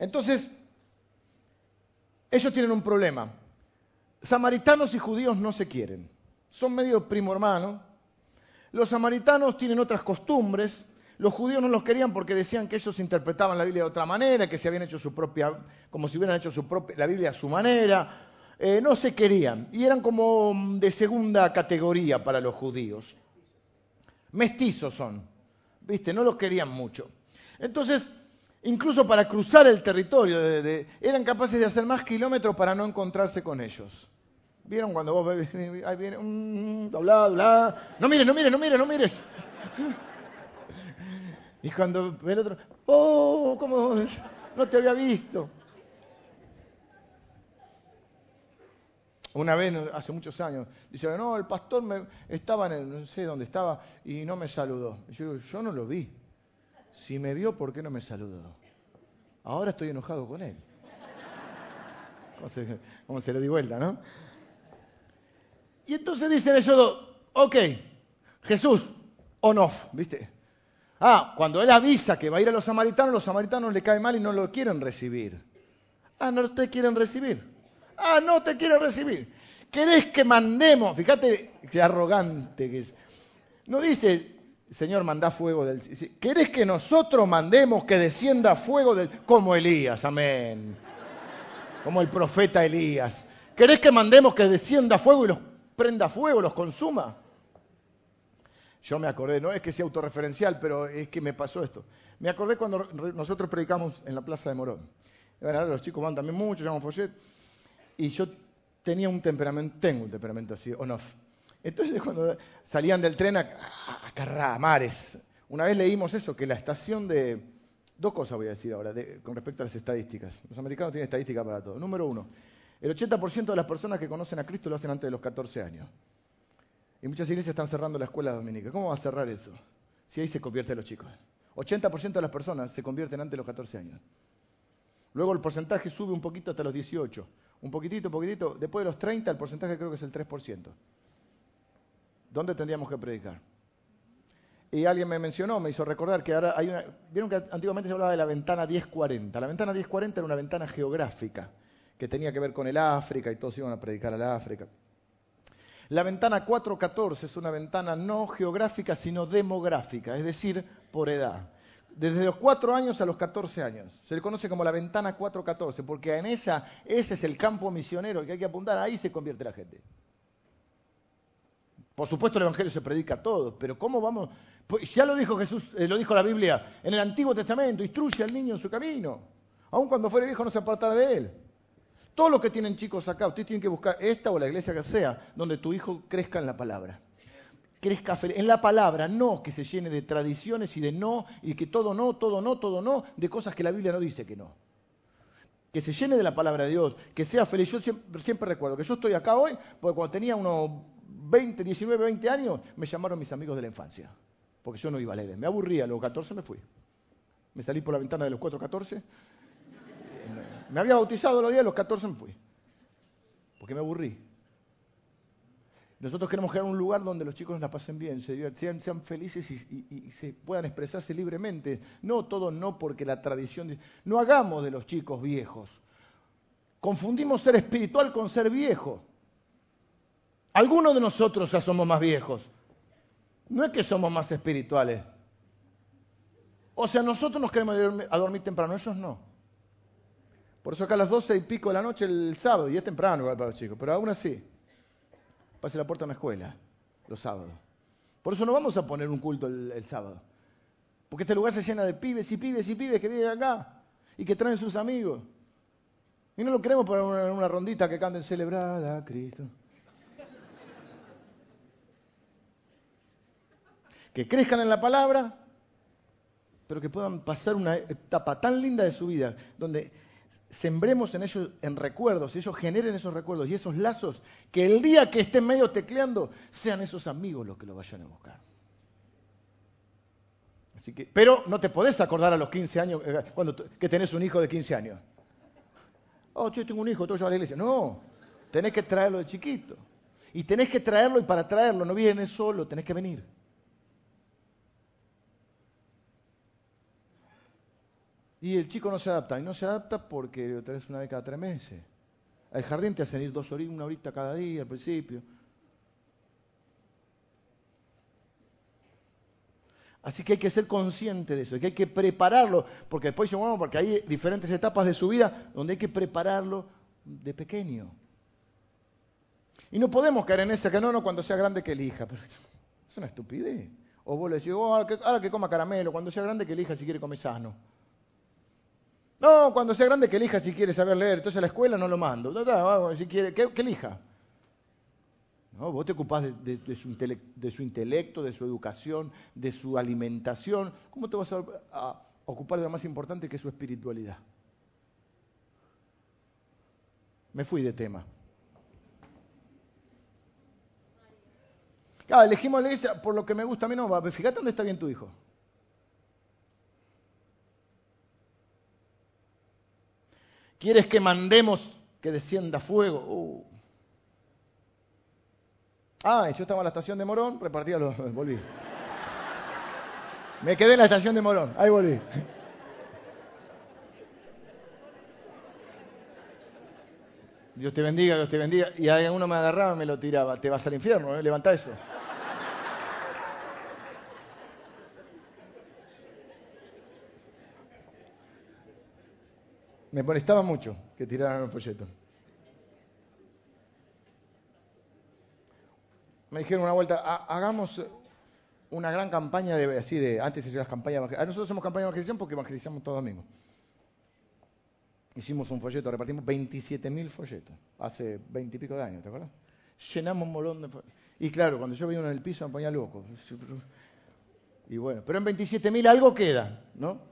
Entonces, ellos tienen un problema. samaritanos y judíos no se quieren. Son medio primo hermano. Los samaritanos tienen otras costumbres. Los judíos no los querían porque decían que ellos interpretaban la Biblia de otra manera, que se habían hecho su propia, como si hubieran hecho su propia, la Biblia a su manera. Eh, no se querían y eran como de segunda categoría para los judíos. Mestizos son, ¿viste? No los querían mucho. Entonces, incluso para cruzar el territorio, eran capaces de hacer más kilómetros para no encontrarse con ellos. ¿Vieron cuando vos <laughs> ahí viene, un doblado, no mires, no mires, no mires, no mires? Y cuando ve el otro, oh, ¿cómo? No te había visto. Una vez, hace muchos años, dice, no, el pastor me, estaba en el, no sé dónde estaba y no me saludó. Y yo yo no lo vi. Si me vio, ¿por qué no me saludó? Ahora estoy enojado con él. ¿Cómo se, le di vuelta, no? Y entonces dicen ellos, ok, Jesús, on off, ¿viste? Ah, cuando él avisa que va a ir a los samaritanos, los samaritanos le cae mal y no lo quieren recibir. Ah, no te quieren recibir. Ah, no te quieren recibir. ¿Querés que mandemos? Fíjate qué arrogante que es. No dice, Señor, manda fuego del cielo. ¿Querés que nosotros mandemos que descienda fuego del como Elías? Amén. Como el profeta Elías. ¿Querés que mandemos que descienda fuego y los prenda fuego, los consuma? Yo me acordé, no es que sea autorreferencial, pero es que me pasó esto. Me acordé cuando nosotros predicamos en la Plaza de Morón. los chicos van también mucho, llaman follet. Y yo tenía un temperamento, tengo un temperamento así, on-off. Entonces <laughs> cuando salían del tren a, a, mares, una vez leímos eso, que la estación de... Dos cosas voy a decir ahora con respecto a las estadísticas. Los americanos tienen estadística para todo. Número uno, el 80% de las personas que conocen a Cristo lo hacen antes de los 14 años. Y muchas iglesias están cerrando la escuela dominica. ¿Cómo va a cerrar eso? Si ahí se convierten los chicos. 80% de las personas se convierten antes de los 14 años. Luego el porcentaje sube un poquito hasta los 18. Un poquitito, un poquitito. Después de los 30 el porcentaje creo que es el 3%. ¿Dónde tendríamos que predicar? Y alguien me mencionó, me hizo recordar que ahora hay una... Vieron que antiguamente se hablaba de la ventana 1040. La ventana 1040 era una ventana geográfica que tenía que ver con el África y todos iban a predicar al África. La ventana 414 es una ventana no geográfica, sino demográfica, es decir, por edad. Desde los 4 años a los 14 años. Se le conoce como la ventana 414, porque en esa, ese es el campo misionero que hay que apuntar, ahí se convierte la gente. Por supuesto el Evangelio se predica a todos, pero ¿cómo vamos? Pues ya lo dijo Jesús, eh, lo dijo la Biblia en el Antiguo Testamento, instruye al niño en su camino. Aun cuando fuere viejo no se apartará de él. Todos los que tienen chicos acá, ustedes tienen que buscar esta o la iglesia que sea, donde tu hijo crezca en la palabra. Crezca en la palabra, no que se llene de tradiciones y de no, y que todo no, todo no, todo no, de cosas que la Biblia no dice que no. Que se llene de la palabra de Dios, que sea feliz. Yo siempre, recuerdo que yo estoy acá hoy, porque cuando tenía unos 20, 19, 20 años, me llamaron mis amigos de la infancia, porque yo no iba a leer. Me aburría, a los 14 me fui. Me salí por la ventana de los 4, 14 me había bautizado los días, los 14 me fui. Porque me aburrí. Nosotros queremos crear un lugar donde los chicos la pasen bien, se diviertan, sean, felices y, se puedan expresarse libremente. No todo no porque la tradición... No hagamos de los chicos viejos. Confundimos ser espiritual con ser viejo. Algunos de nosotros ya somos más viejos. No es que somos más espirituales. O sea, nosotros nos queremos a dormir temprano, ellos no. Por eso acá a las doce y pico de la noche el sábado, y es temprano igual para los chicos, pero aún así, pase la puerta a una escuela los sábados. Por eso no vamos a poner un culto el, sábado. Porque este lugar se llena de pibes y pibes y pibes que vienen acá y que traen sus amigos. Y no lo queremos poner una, una rondita que canten celebrada a Cristo. Que crezcan en la palabra, pero que puedan pasar una etapa tan linda de su vida, donde sembremos en ellos en recuerdos, ellos generen esos recuerdos y esos lazos, que el día que estén medio tecleando, sean esos amigos los que lo vayan a buscar. Así que, pero no te podés acordar a los 15 años eh, cuando que tenés un hijo de 15 años. Oh, yo tengo un hijo, todo yo a la iglesia. No, tenés que traerlo de chiquito. Y tenés que traerlo y para traerlo no vienes solo, tenés que venir. Y el chico no se adapta. Y no se adapta porque tenés una vez cada tres meses. Al jardín te hacen ir dos horitas, una horita cada día al principio. Así que hay que ser consciente de eso, que hay que prepararlo, porque después bueno, porque hay diferentes etapas de su vida donde hay que prepararlo de pequeño. Y no podemos caer en esa que no, no, cuando sea grande que elija. Pero es una estupidez. O vos le decís, oh, ahora, que, coma caramelo, cuando sea grande que elija si quiere comer sano. No, cuando sea grande que elija si quiere saber leer. Entonces a la escuela no lo mando. si quiere, que, elija. No, vos te ocupás de, su intelecto, de su educación, de su alimentación. ¿Cómo te vas a ocupar de lo más importante que es su espiritualidad? Me fui de tema. Claro, elegimos la iglesia por lo que me gusta a mí, no, fíjate dónde está bien tu hijo. ¿Quieres que mandemos que descienda fuego? Uh. Ah, yo estaba en la estación de Morón, repartía los... <laughs> volví. Me quedé en la estación de Morón, ahí volví. Dios te bendiga, Dios te bendiga. Y uno me agarraba y me lo tiraba. Te vas al infierno, ¿eh? levanta eso. Me molestaba mucho que tiraran los folletos. Me dijeron una vuelta, hagamos una gran campaña de, así de, antes se hacían las campañas, nosotros hacemos campaña de evangelización porque evangelizamos todo domingo. Hicimos un folleto, repartimos 27.000 folletos, hace 20 y pico de años, ¿te acuerdas? Llenamos un molón de folletos. Y claro, cuando yo veía uno en el piso me ponía loco. Y bueno, pero en 27.000 algo queda, ¿no?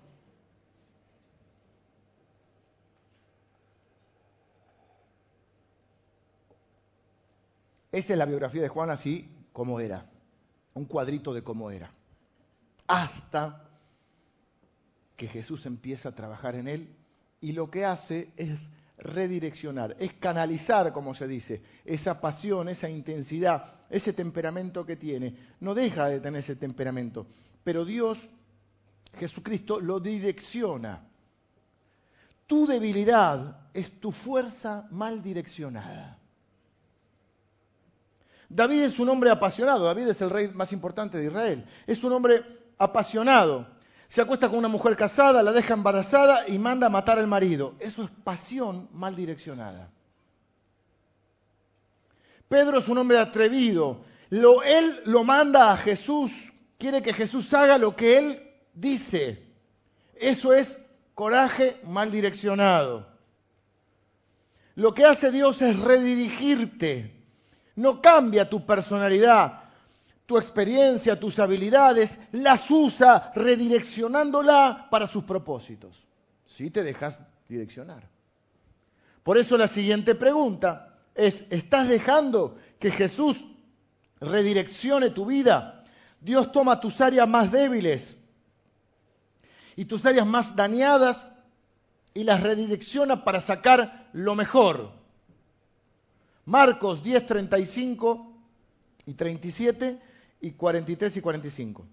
Esa es la biografía de Juan así como era, un cuadrito de cómo era. Hasta que Jesús empieza a trabajar en él y lo que hace es redireccionar, es canalizar, como se dice, esa pasión, esa intensidad, ese temperamento que tiene. No deja de tener ese temperamento, pero Dios, Jesucristo, lo direcciona. Tu debilidad es tu fuerza mal direccionada. David es un hombre apasionado, David es el rey más importante de Israel, es un hombre apasionado. Se acuesta con una mujer casada, la deja embarazada y manda a matar al marido. Eso es pasión mal direccionada. Pedro es un hombre atrevido. Lo, él lo manda a Jesús, quiere que Jesús haga lo que él dice. Eso es coraje mal direccionado. Lo que hace Dios es redirigirte no cambia tu personalidad, tu experiencia, tus habilidades, las usa redireccionándola para sus propósitos. Si te dejas direccionar. Por eso la siguiente pregunta es, ¿estás dejando que Jesús redireccione tu vida? Dios toma tus áreas más débiles y tus áreas más dañadas y las redirecciona para sacar lo mejor. Marcos 10, 35 y 37 y 43 y 45.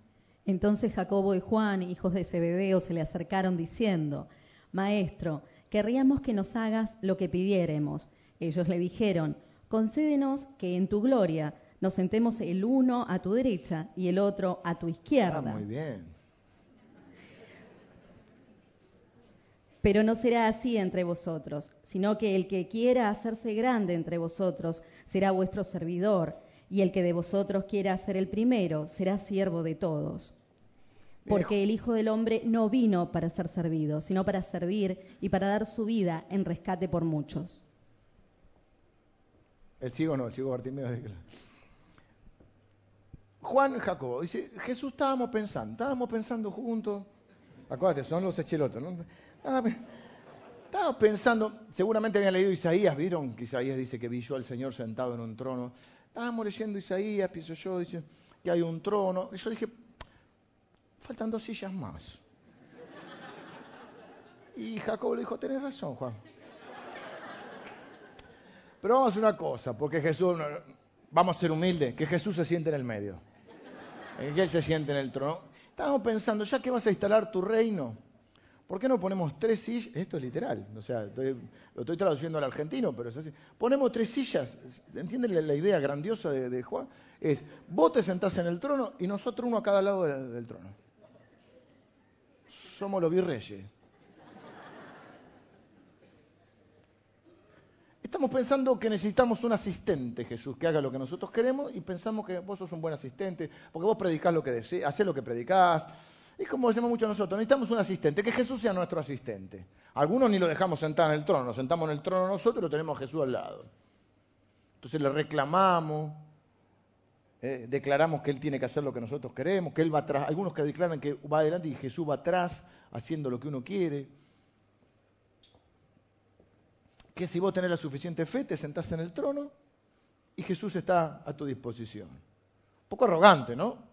Entonces Jacobo y Juan, hijos de Zebedeo, se le acercaron diciendo, Maestro, querríamos que nos hagas lo que pidiéremos. Ellos le dijeron, concédenos que en tu gloria nos sentemos el uno a tu derecha y el otro a tu izquierda. Ah, muy bien. Pero no será así entre vosotros, sino que el que quiera hacerse grande entre vosotros será vuestro servidor, y el que de vosotros quiera ser el primero será siervo de todos. Porque el Hijo del Hombre no vino para ser servido, sino para servir y para dar su vida en rescate por muchos. El ciego no, el ciego Bartimeo. Juan Jacobo dice, Jesús estábamos pensando, estábamos pensando juntos. Acuérdate, son los echelotos, ¿no? Estaba pensando, seguramente habían leído Isaías, ¿vieron? Que Isaías dice que vi yo al Señor sentado en un trono. Estábamos leyendo Isaías, pienso yo, dice que hay un trono. Y yo dije, faltan dos sillas más. Y Jacob le dijo, tenés razón, Juan. Pero vamos a hacer una cosa, porque Jesús, vamos a ser humildes, que Jesús se siente en el medio. Que Él se siente en el trono. Estábamos pensando, ya que vas a instalar tu reino, ¿Por qué no ponemos tres sillas? Esto es literal, o sea, lo estoy traduciendo al argentino, pero es así. Ponemos tres sillas, ¿entienden la, idea grandiosa de, Juan? Es, vos te sentás en el trono y nosotros uno a cada lado del trono. Somos los virreyes. Estamos pensando que necesitamos un asistente, Jesús, que haga lo que nosotros queremos y pensamos que vos sos un buen asistente, porque vos predicás lo que deseas, hacés lo que predicás. Y como decimos muchos nosotros, necesitamos un asistente, que Jesús sea nuestro asistente. Algunos ni lo dejamos sentar en el trono, nos sentamos en el trono nosotros y lo tenemos a Jesús al lado. Entonces le reclamamos, eh, declaramos que Él tiene que hacer lo que nosotros queremos, que Él va atrás. Algunos que declaran que va adelante y Jesús va atrás haciendo lo que uno quiere que si vos tenés la suficiente fe, te sentás en el trono y Jesús está a tu disposición. Un poco arrogante, ¿no?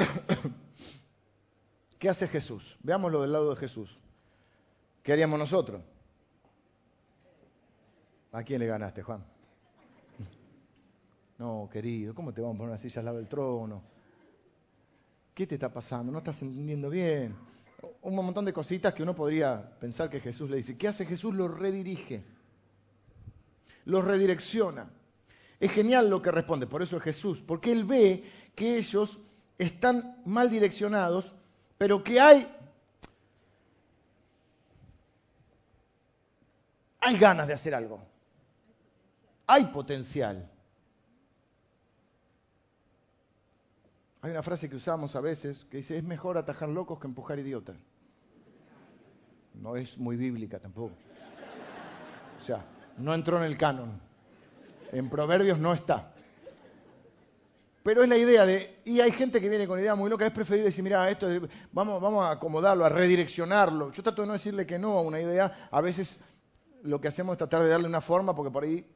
<coughs> ¿Qué hace Jesús? Veámoslo del lado de Jesús. ¿Qué haríamos nosotros? ¿A quién le ganaste, Juan? <laughs> No, querido, ¿cómo te vamos a poner una silla al lado del trono? ¿Qué te está pasando? No estás entendiendo bien. Un montón de cositas que uno podría pensar que Jesús le dice. ¿Qué hace Jesús? Lo redirige. Lo redirecciona. Es genial lo que responde, por eso es Jesús, porque Él ve que ellos están mal direccionados, pero que hay, hay ganas de hacer algo. Hay potencial. Hay una frase que usamos a veces que dice, es mejor atajar locos que empujar idiotas. No es muy bíblica tampoco. O sea, no entró en el canon. En Proverbios no está. Pero es la idea de, y hay gente que viene con idea muy loca, es preferible decir, mira, esto vamos, vamos a acomodarlo, a redireccionarlo. Yo trato de no decirle que no a una idea, a veces lo que hacemos es tratar de darle una forma, porque por ahí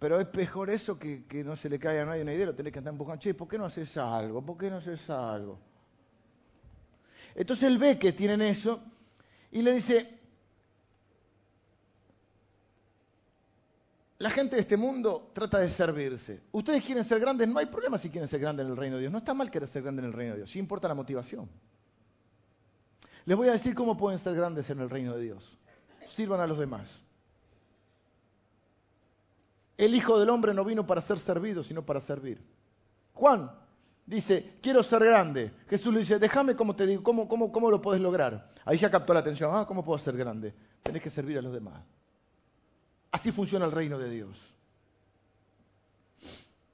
pero es mejor eso que, no se le cae a nadie una idea, lo tenés que andar empujando. Che, ¿por qué no haces algo? ¿Por qué no haces algo? Entonces él ve que tienen eso y le dice, la gente de este mundo trata de servirse. Ustedes quieren ser grandes, no hay problema si quieren ser grandes en el reino de Dios. No está mal querer ser grandes en el reino de Dios, sí importa la motivación. Les voy a decir cómo pueden ser grandes en el reino de Dios. Sirvan a los demás. El Hijo del Hombre no vino para ser servido, sino para servir. Juan dice, quiero ser grande. Jesús le dice, déjame como te digo, ¿cómo, cómo, cómo lo podés lograr? Ahí ya captó la atención, ah, ¿cómo puedo ser grande? Tenés que servir a los demás. Así funciona el reino de Dios.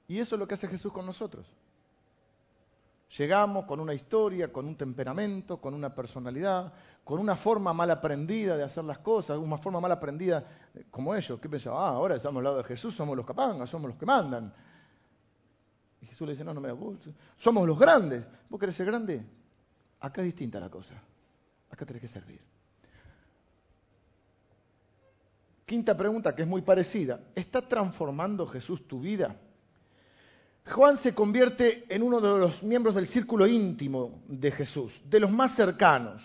Y eso es lo que hace Jesús con nosotros. Llegamos con una historia, con un temperamento, con una personalidad, con una forma mal aprendida de hacer las cosas, una forma mal aprendida como ellos. ¿Qué pensaban? Ah, ahora estamos al lado de Jesús, somos los capangas, somos los que mandan. Y Jesús le dice, no, no me gusta. Somos los grandes. ¿Vos querés ser grande? Acá es distinta la cosa. Acá tenés que servir. Quinta pregunta, que es muy parecida. ¿Está transformando Jesús tu vida? Juan se convierte en uno de los miembros del círculo íntimo de Jesús, de los más cercanos.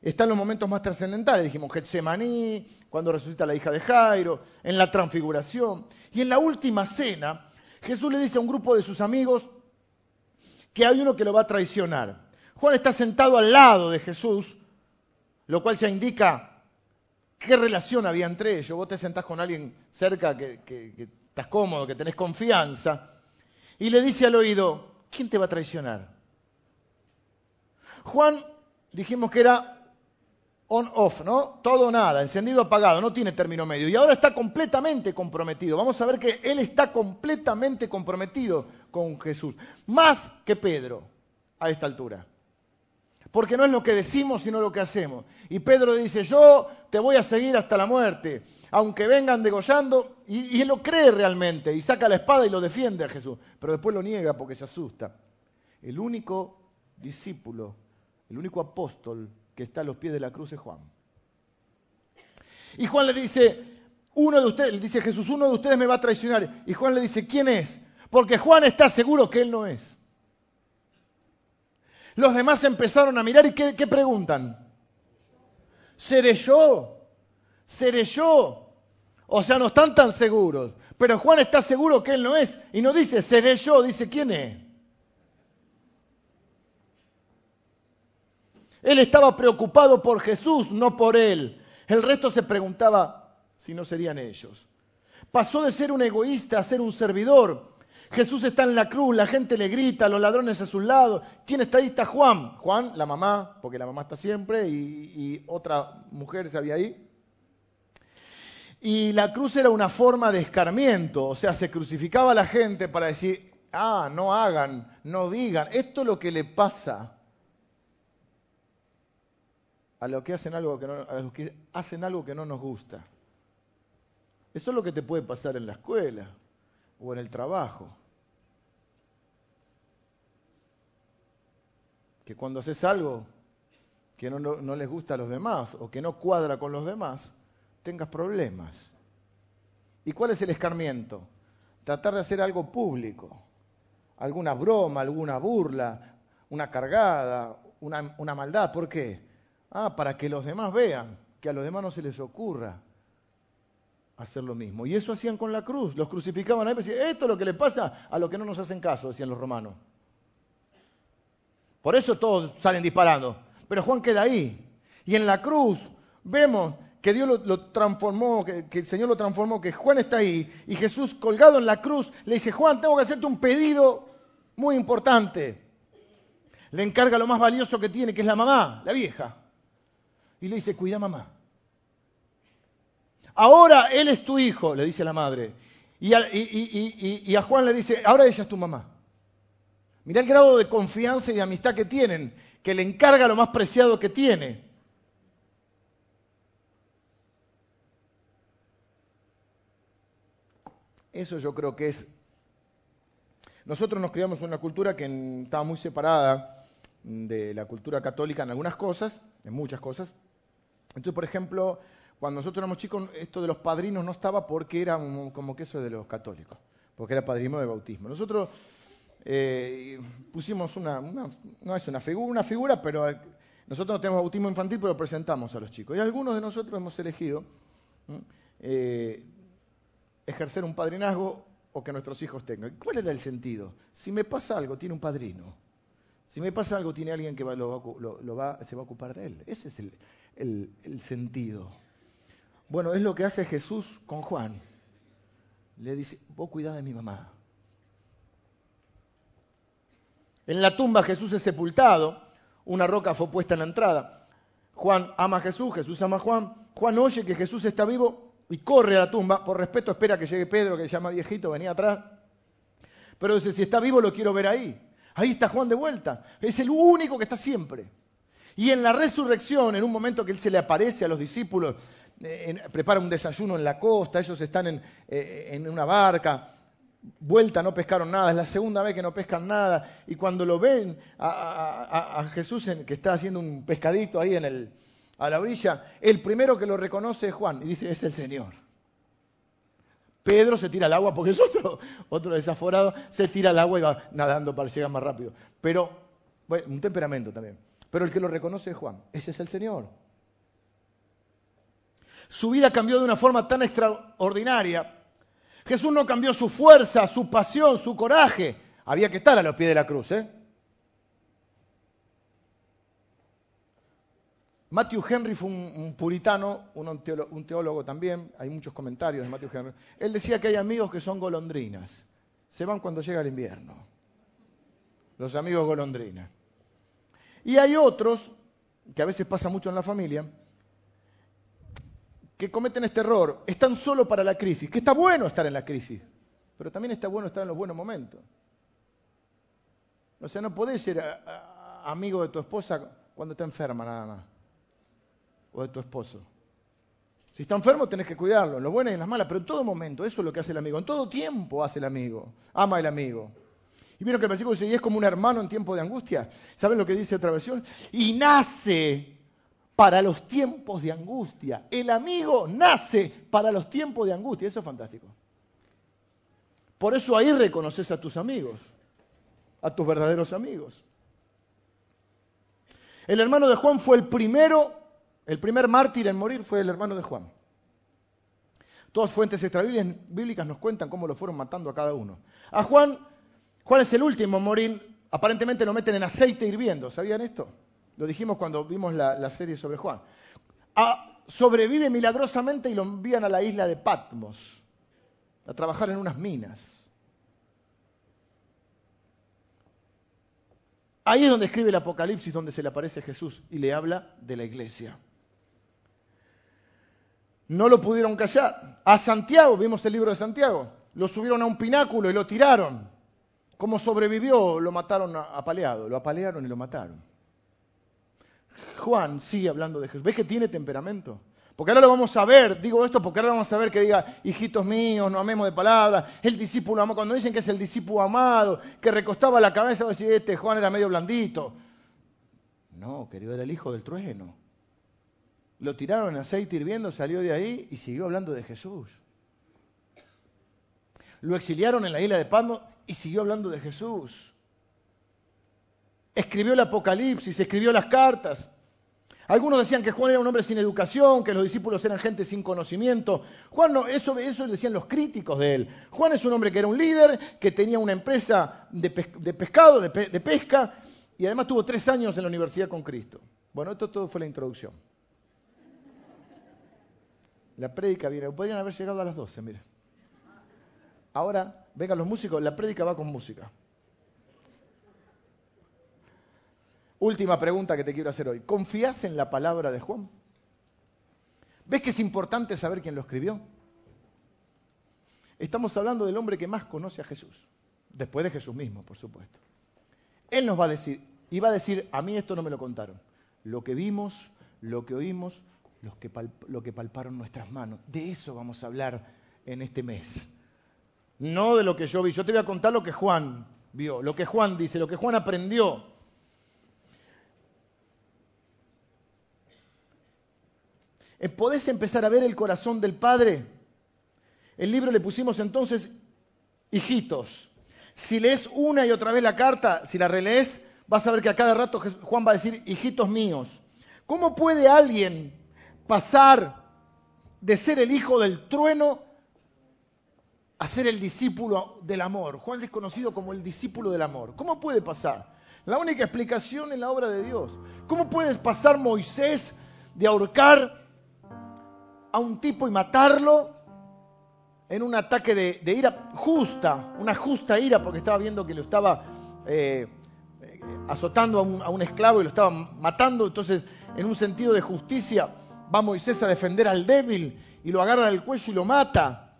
Está en los momentos más trascendentales, dijimos Getsemaní, cuando resucita la hija de Jairo, en la transfiguración. Y en la última cena, Jesús le dice a un grupo de sus amigos que hay uno que lo va a traicionar. Juan está sentado al lado de Jesús, lo cual ya indica qué relación había entre ellos. Vos te sentás con alguien cerca que, que estás cómodo, que tenés confianza y le dice al oído, ¿quién te va a traicionar? Juan, dijimos que era on-off, ¿no? Todo o nada, encendido apagado, no tiene término medio. Y ahora está completamente comprometido. Vamos a ver que él está completamente comprometido con Jesús. Más que Pedro a esta altura. Porque no es lo que decimos, sino lo que hacemos. Y Pedro dice, yo te voy a seguir hasta la muerte, aunque vengan degollando, y, él lo cree realmente, y saca la espada y lo defiende a Jesús, pero después lo niega porque se asusta. El único discípulo, el único apóstol que está a los pies de la cruz es Juan. Y Juan le dice, uno de ustedes, le dice Jesús, uno de ustedes me va a traicionar. Y Juan le dice, ¿quién es? Porque Juan está seguro que él no es. Los demás empezaron a mirar y ¿qué, preguntan? ¿Seré yo? ¿Seré yo? O sea, no están tan seguros. Pero Juan está seguro que él no es. Y no dice, seré yo, dice, ¿quién es? Él estaba preocupado por Jesús, no por él. El resto se preguntaba si no serían ellos. Pasó de ser un egoísta a ser un servidor. Jesús está en la cruz, la gente le grita, los ladrones a su lado. ¿Quién está ahí? Está Juan. Juan, la mamá, porque la mamá está siempre, y, y otra mujer se había ahí. Y la cruz era una forma de escarmiento, o sea, se crucificaba a la gente para decir, ah, no hagan, no digan, esto es lo que le pasa a los que hacen algo que no, a los que hacen algo que no nos gusta. Eso es lo que te puede pasar en la escuela o en el trabajo. Que cuando haces algo que no, les gusta a los demás o que no cuadra con los demás, tengas problemas. ¿Y cuál es el escarmiento? Tratar de hacer algo público, alguna broma, alguna burla, una cargada, una, una maldad. ¿Por qué? Ah, para que los demás vean, que a los demás no se les ocurra hacer lo mismo. Y eso hacían con la cruz. Los crucificaban ahí y decían, esto es lo que le pasa a los que no nos hacen caso, decían los romanos. Por eso todos salen disparando. Pero Juan queda ahí. Y en la cruz vemos que Dios lo, transformó, que, el Señor lo transformó, que Juan está ahí. Y Jesús colgado en la cruz le dice, Juan, tengo que hacerte un pedido muy importante. Le encarga lo más valioso que tiene, que es la mamá, la vieja. Y le dice, cuida mamá. Ahora él es tu hijo, le dice la madre. Y a, y a, Juan le dice, ahora ella es tu mamá. Mirá el grado de confianza y de amistad que tienen, que le encarga lo más preciado que tiene. Eso yo creo que es... Nosotros nos criamos en una cultura que estaba muy separada de la cultura católica en algunas cosas, en muchas cosas. Entonces, por ejemplo, cuando nosotros éramos chicos, esto de los padrinos no estaba porque era como que eso de los católicos, porque era padrino de bautismo. Nosotros eh, pusimos una, una, no es una figura, una figura, pero nosotros no tenemos bautismo infantil, pero presentamos a los chicos. Y algunos de nosotros hemos elegido eh, ejercer un padrinazgo o que nuestros hijos tengan. ¿Cuál era el sentido? Si me pasa algo, tiene un padrino. Si me pasa algo, tiene alguien que se va a ocupar de él. Ese es el, el, sentido. Bueno, es lo que hace Jesús con Juan. Le dice, vos cuidá de mi mamá. En la tumba Jesús es sepultado, una roca fue puesta en la entrada. Juan ama a Jesús, Jesús ama a Juan. Juan oye que Jesús está vivo y corre a la tumba. Por respeto espera que llegue Pedro, que se llama viejito, venía atrás. Pero dice, si está vivo lo quiero ver ahí. Ahí está Juan de vuelta. Es el único que está siempre. Y en la resurrección, en un momento que él se le aparece a los discípulos, eh, prepara un desayuno en la costa, ellos están en, eh, en, una barca, vuelta no pescaron nada, es la segunda vez que no pescan nada, y cuando lo ven a, Jesús que está haciendo un pescadito ahí en el, a la orilla, el primero que lo reconoce es Juan, y dice, es el Señor. Pedro se tira al agua porque es otro, otro desaforado, se tira al agua y va nadando para llegar más rápido. Pero, bueno, un temperamento también. Pero el que lo reconoce es Juan, ese es el Señor. Su vida cambió de una forma tan extraordinaria. Jesús no cambió su fuerza, su pasión, su coraje. Había que estar a los pies de la cruz. ¿eh? Matthew Henry fue un, puritano, un teólogo, un teólogo, también, hay muchos comentarios de Matthew Henry. Él decía que hay amigos que son golondrinas, se van cuando llega el invierno. Los amigos golondrinas. Y hay otros, que a veces pasa mucho en la familia, que cometen este error, están solo para la crisis, que está bueno estar en la crisis, pero también está bueno estar en los buenos momentos. O sea, no podés ser amigo de tu esposa cuando está enferma nada más, o de tu esposo. Si está enfermo tenés que cuidarlo, en lo bueno y en las malas, pero en todo momento, eso es lo que hace el amigo, en todo tiempo hace el amigo, ama el amigo. Y vieron que el versículo dice, y es como un hermano en tiempo de angustia. ¿Saben lo que dice otra versión? Y nace para los tiempos de angustia. El amigo nace para los tiempos de angustia. Eso es fantástico. Por eso ahí reconoces a tus amigos, a tus verdaderos amigos. El hermano de Juan fue el primero, el primer mártir en morir fue el hermano de Juan. Todas fuentes extrabíblicas nos cuentan cómo lo fueron matando a cada uno. A Juan, Juan es el último a morir. Aparentemente lo meten en aceite hirviendo. ¿Sabían esto? Lo dijimos cuando vimos la, serie sobre Juan. sobrevive milagrosamente y lo envían a la isla de Patmos a trabajar en unas minas. Ahí es donde escribe el Apocalipsis, donde se le aparece Jesús y le habla de la iglesia. No lo pudieron callar. A Santiago, vimos el libro de Santiago, lo subieron a un pináculo y lo tiraron. ¿Cómo sobrevivió? Lo mataron apaleado, lo apalearon y lo mataron. Juan sigue hablando de Jesús. ¿Ves que tiene temperamento? Porque ahora lo vamos a ver, digo esto porque ahora vamos a ver que diga, hijitos míos, no amemos de palabras, el discípulo amado, cuando dicen que es el discípulo amado, que recostaba la cabeza, va a decir, este Juan era medio blandito. No, querido, era el hijo del trueno. Lo tiraron en aceite hirviendo, salió de ahí y siguió hablando de Jesús. Lo exiliaron en la isla de Patmos y siguió hablando de Jesús. Escribió el Apocalipsis, escribió las cartas. Algunos decían que Juan era un hombre sin educación, que los discípulos eran gente sin conocimiento. Juan no, eso, eso decían los críticos de él. Juan es un hombre que era un líder, que tenía una empresa de, pescado, de, pesca, y además tuvo tres años en la universidad con Cristo. Bueno, esto todo fue la introducción. La prédica viene, podrían haber llegado a las 12, mira. Ahora, vengan los músicos, la prédica va con música. Última pregunta que te quiero hacer hoy. ¿Confías en la palabra de Juan? ¿Ves que es importante saber quién lo escribió? Estamos hablando del hombre que más conoce a Jesús, después de Jesús mismo, por supuesto. Él nos va a decir, y va a decir, a mí esto no me lo contaron. Lo que vimos, lo que oímos, lo que, palparon nuestras manos. De eso vamos a hablar en este mes. No de lo que yo vi. Yo te voy a contar lo que Juan vio, lo que Juan dice, lo que Juan aprendió. ¿Podés empezar a ver el corazón del Padre? El libro le pusimos entonces hijitos. Si lees una y otra vez la carta, si la relees, vas a ver que a cada rato Juan va a decir, hijitos míos. ¿Cómo puede alguien pasar de ser el hijo del trueno a ser el discípulo del amor? Juan es conocido como el discípulo del amor. ¿Cómo puede pasar? La única explicación es la obra de Dios. ¿Cómo puede pasar Moisés de ahorcar a un tipo y matarlo en un ataque de, ira justa, una justa ira, porque estaba viendo que lo estaba eh, eh, azotando a un, esclavo y lo estaba matando, entonces en un sentido de justicia va Moisés a defender al débil y lo agarra del cuello y lo mata.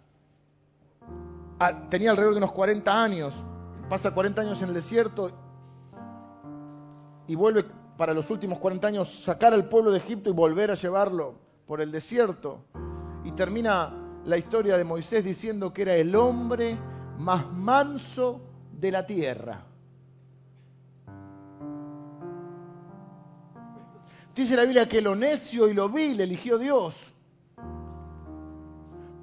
Ah, tenía alrededor de unos 40 años, pasa 40 años en el desierto y vuelve para los últimos 40 años sacar al pueblo de Egipto y volver a llevarlo por el desierto. Y termina la historia de Moisés diciendo que era el hombre más manso de la tierra. Dice la Biblia que lo necio y lo vil eligió Dios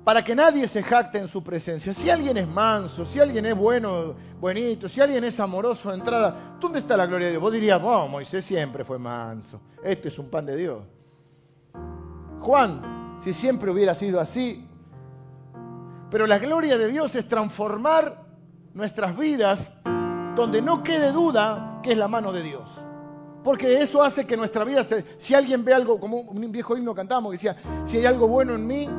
para que nadie se jacte en su presencia. Si alguien es manso, si alguien es bueno, buenito, si alguien es amoroso de entrada, ¿dónde está la gloria de Dios? Vos dirías, oh, Moisés siempre fue manso, este es un pan de Dios. Juan, si siempre hubiera sido así. Pero la gloria de Dios es transformar nuestras vidas donde no quede duda que es la mano de Dios. Porque eso hace que nuestra vida, si alguien ve algo, como un viejo himno cantamos que decía, si hay algo bueno en mí,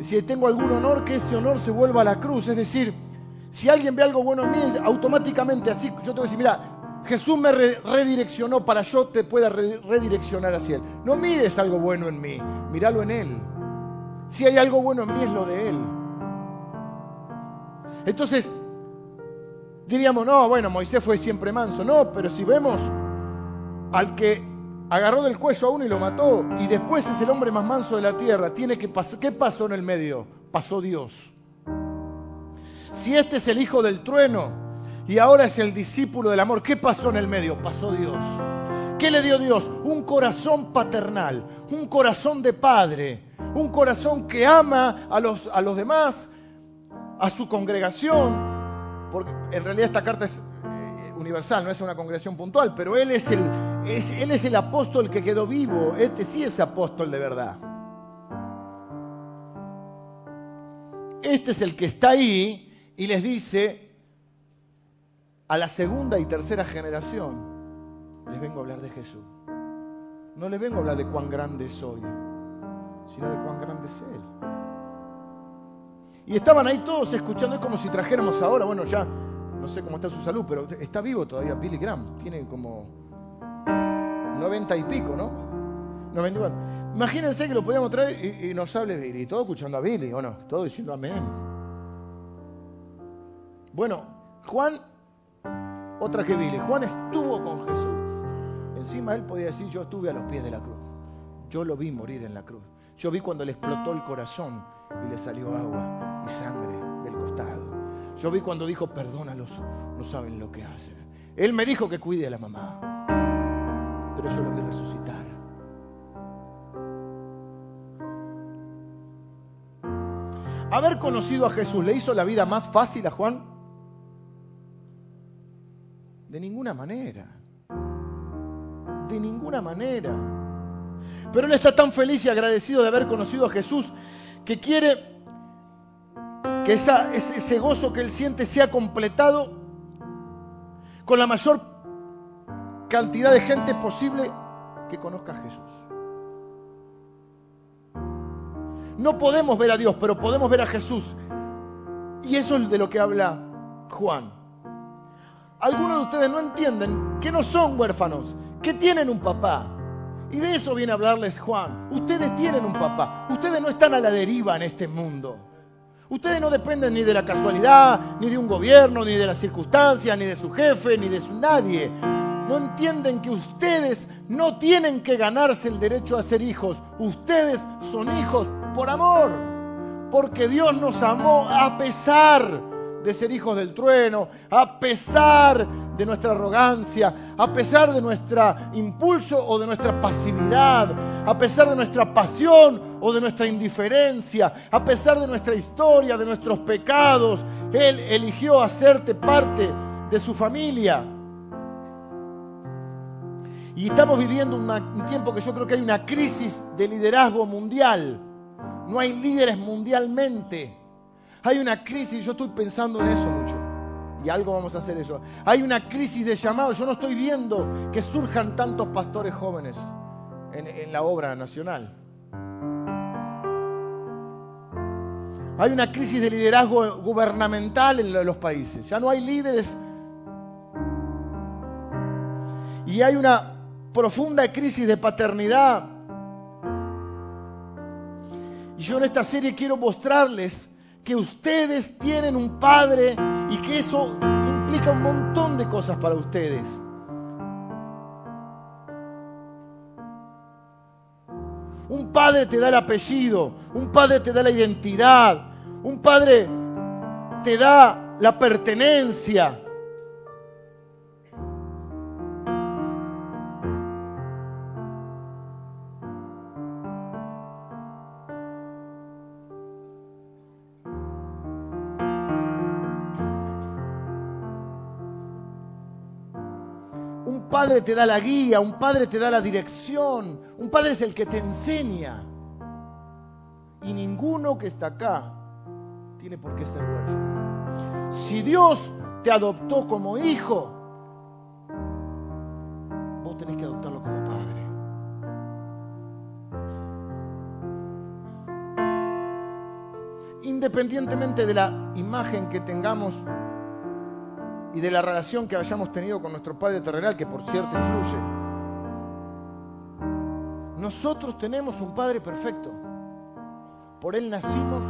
si tengo algún honor, que ese honor se vuelva a la cruz. Es decir, si alguien ve algo bueno en mí, automáticamente así, yo tengo que decir, mira, Jesús me redireccionó para yo te pueda redireccionar hacia Él. No mires algo bueno en mí, míralo en Él. Si hay algo bueno en mí es lo de Él. Entonces, diríamos, no, bueno, Moisés fue siempre manso. No, pero si vemos al que agarró del cuello a uno y lo mató, y después es el hombre más manso de la tierra, tiene que pasar. ¿Qué pasó en el medio? Pasó Dios. Si este es el hijo del trueno, y ahora es el discípulo del amor. ¿Qué pasó en el medio? Pasó Dios. ¿Qué le dio Dios? Un corazón paternal, un corazón de padre, un corazón que ama a los, a los demás, a su congregación, porque en realidad esta carta es eh, universal, no es una congregación puntual, pero él es, el, él es el apóstol que quedó vivo, este sí es apóstol de verdad. este es el que está ahí y les dice a la segunda y tercera generación, les vengo a hablar de Jesús. No les vengo a hablar de cuán grande soy, sino de cuán grande es Él. Y estaban ahí todos escuchando, es como si trajéramos ahora, bueno, ya no sé cómo está su salud, pero está vivo todavía Billy Graham, tiene como 90 y pico, ¿no? 91. Imagínense que lo podíamos traer y, nos hable Billy, todo escuchando a Billy, ¿o no? Todo diciendo amén. Bueno, Juan, otra que Billy, Juan estuvo con Jesús. Encima él podía decir, yo estuve a los pies de la cruz. Yo lo vi morir en la cruz. Yo vi cuando le explotó el corazón y le salió agua y sangre del costado. Yo vi cuando dijo, perdónalos, no saben lo que hacen. Él me dijo que cuide a la mamá, pero yo lo vi resucitar. Haber conocido a Jesús le hizo la vida más fácil a Juan. De ninguna manera. De ninguna manera. Pero él está tan feliz y agradecido de haber conocido a Jesús que quiere que ese, gozo que él siente sea completado con la mayor cantidad de gente posible que conozca a Jesús. No podemos ver a Dios, pero podemos ver a Jesús. Y eso es de lo que habla Juan. Algunos de ustedes no entienden que no son huérfanos, que tienen un papá. Y de eso viene a hablarles Juan. Ustedes tienen un papá. Ustedes no están a la deriva en este mundo. Ustedes no dependen ni de la casualidad, ni de un gobierno, ni de las circunstancias, ni de su jefe, ni de su nadie. No entienden que ustedes no tienen que ganarse el derecho a ser hijos. Ustedes son hijos por amor. Porque Dios nos amó a pesar de ser hijos del trueno, a pesar de nuestra arrogancia, a pesar de nuestro impulso o de nuestra pasividad, a pesar de nuestra pasión o de nuestra indiferencia, a pesar de nuestra historia, de nuestros pecados. Él eligió hacerte parte de su familia. Y estamos viviendo un tiempo que yo creo que hay una crisis de liderazgo mundial. No hay líderes mundialmente. Hay una crisis, yo estoy pensando en eso mucho. Y algo vamos a hacer eso. Hay una crisis de llamado. Yo no estoy viendo que surjan tantos pastores jóvenes en, la obra nacional. Hay una crisis de liderazgo gubernamental en los países. Ya no hay líderes. Y hay una profunda crisis de paternidad. Y yo en esta serie quiero mostrarles que ustedes tienen un padre y que eso implica un montón de cosas para ustedes. Un padre te da el apellido, un padre te da la identidad, un padre te da la pertenencia. Padre te da la guía, un padre te da la dirección, un padre es el que te enseña. Y ninguno que está acá tiene por qué ser huérfano. Si Dios te adoptó como hijo, vos tenés que adoptarlo como padre. Independientemente de la imagen que tengamos y de la relación que hayamos tenido con nuestro Padre terrenal, que por cierto influye. Nosotros tenemos un Padre perfecto. Por Él nacimos,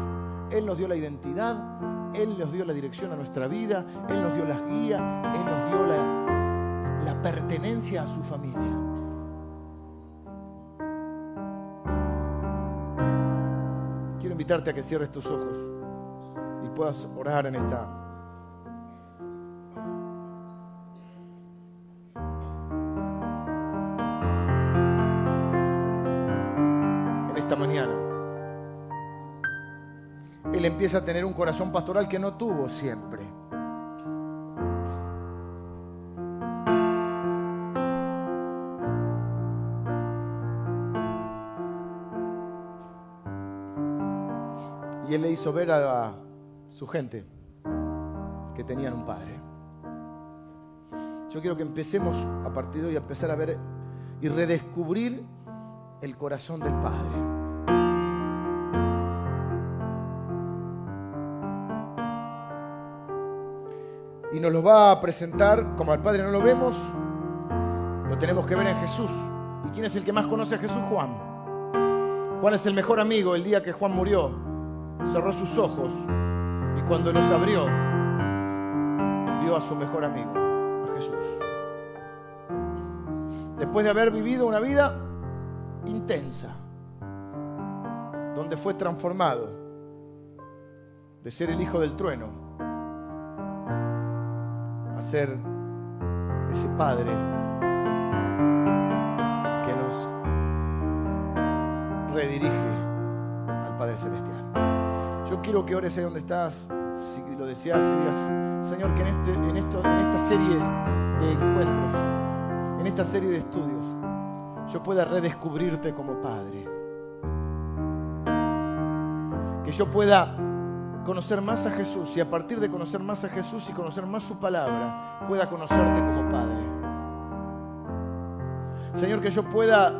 Él nos dio la identidad, Él nos dio la dirección a nuestra vida, Él nos dio las guías, Él nos dio la, la pertenencia a su familia. Quiero invitarte a que cierres tus ojos y puedas orar en esta empieza a tener un corazón pastoral que no tuvo siempre. Y él le hizo ver a, su gente que tenían un padre. Yo quiero que empecemos a partir de hoy a empezar a ver y redescubrir el corazón del Padre. Y nos lo va a presentar, como al Padre no lo vemos, lo tenemos que ver en Jesús. ¿Y quién es el que más conoce a Jesús? Juan. Juan es el mejor amigo. El día que Juan murió, cerró sus ojos y cuando los abrió, vio a su mejor amigo, a Jesús. Después de haber vivido una vida intensa, donde fue transformado de ser el hijo del trueno a ser ese padre que nos redirige al Padre Celestial. Yo quiero que ores ahí donde estás, si lo deseas, y digas, Señor, que en, este, en, esto, en esta serie de encuentros, en esta serie de estudios, yo pueda redescubrirte como Padre. Que yo pueda conocer más a Jesús y a partir de conocer más a Jesús y conocer más su palabra, pueda conocerte como Padre. Señor, que yo pueda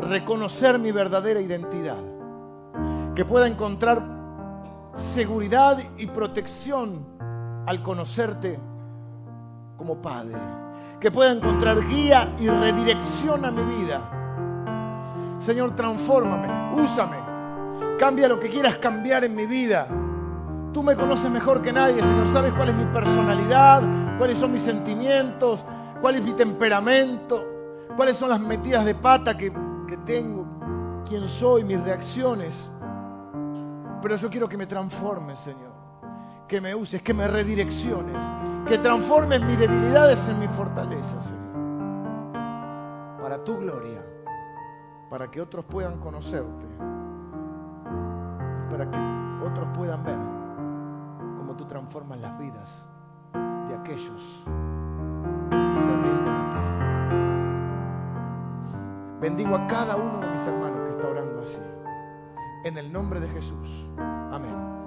reconocer mi verdadera identidad, que pueda encontrar seguridad y protección al conocerte como Padre, que pueda encontrar guía y redirección a mi vida. Señor, transfórmame, úsame, cambia lo que quieras cambiar en mi vida. Tú me conoces mejor que nadie, Señor, sabes cuál es mi personalidad, cuáles son mis sentimientos, cuál es mi temperamento, cuáles son las metidas de pata que, que tengo, quién soy, mis reacciones. Pero yo quiero que me transformes, Señor, que me uses, que me redirecciones, que transformes mis debilidades en mis fortalezas, Señor. Para tu gloria, para que otros puedan conocerte para que otros puedan ver cómo tú transformas las vidas de aquellos que se rinden a ti. Bendigo a cada uno de mis hermanos que está orando así. En el nombre de Jesús. Amén.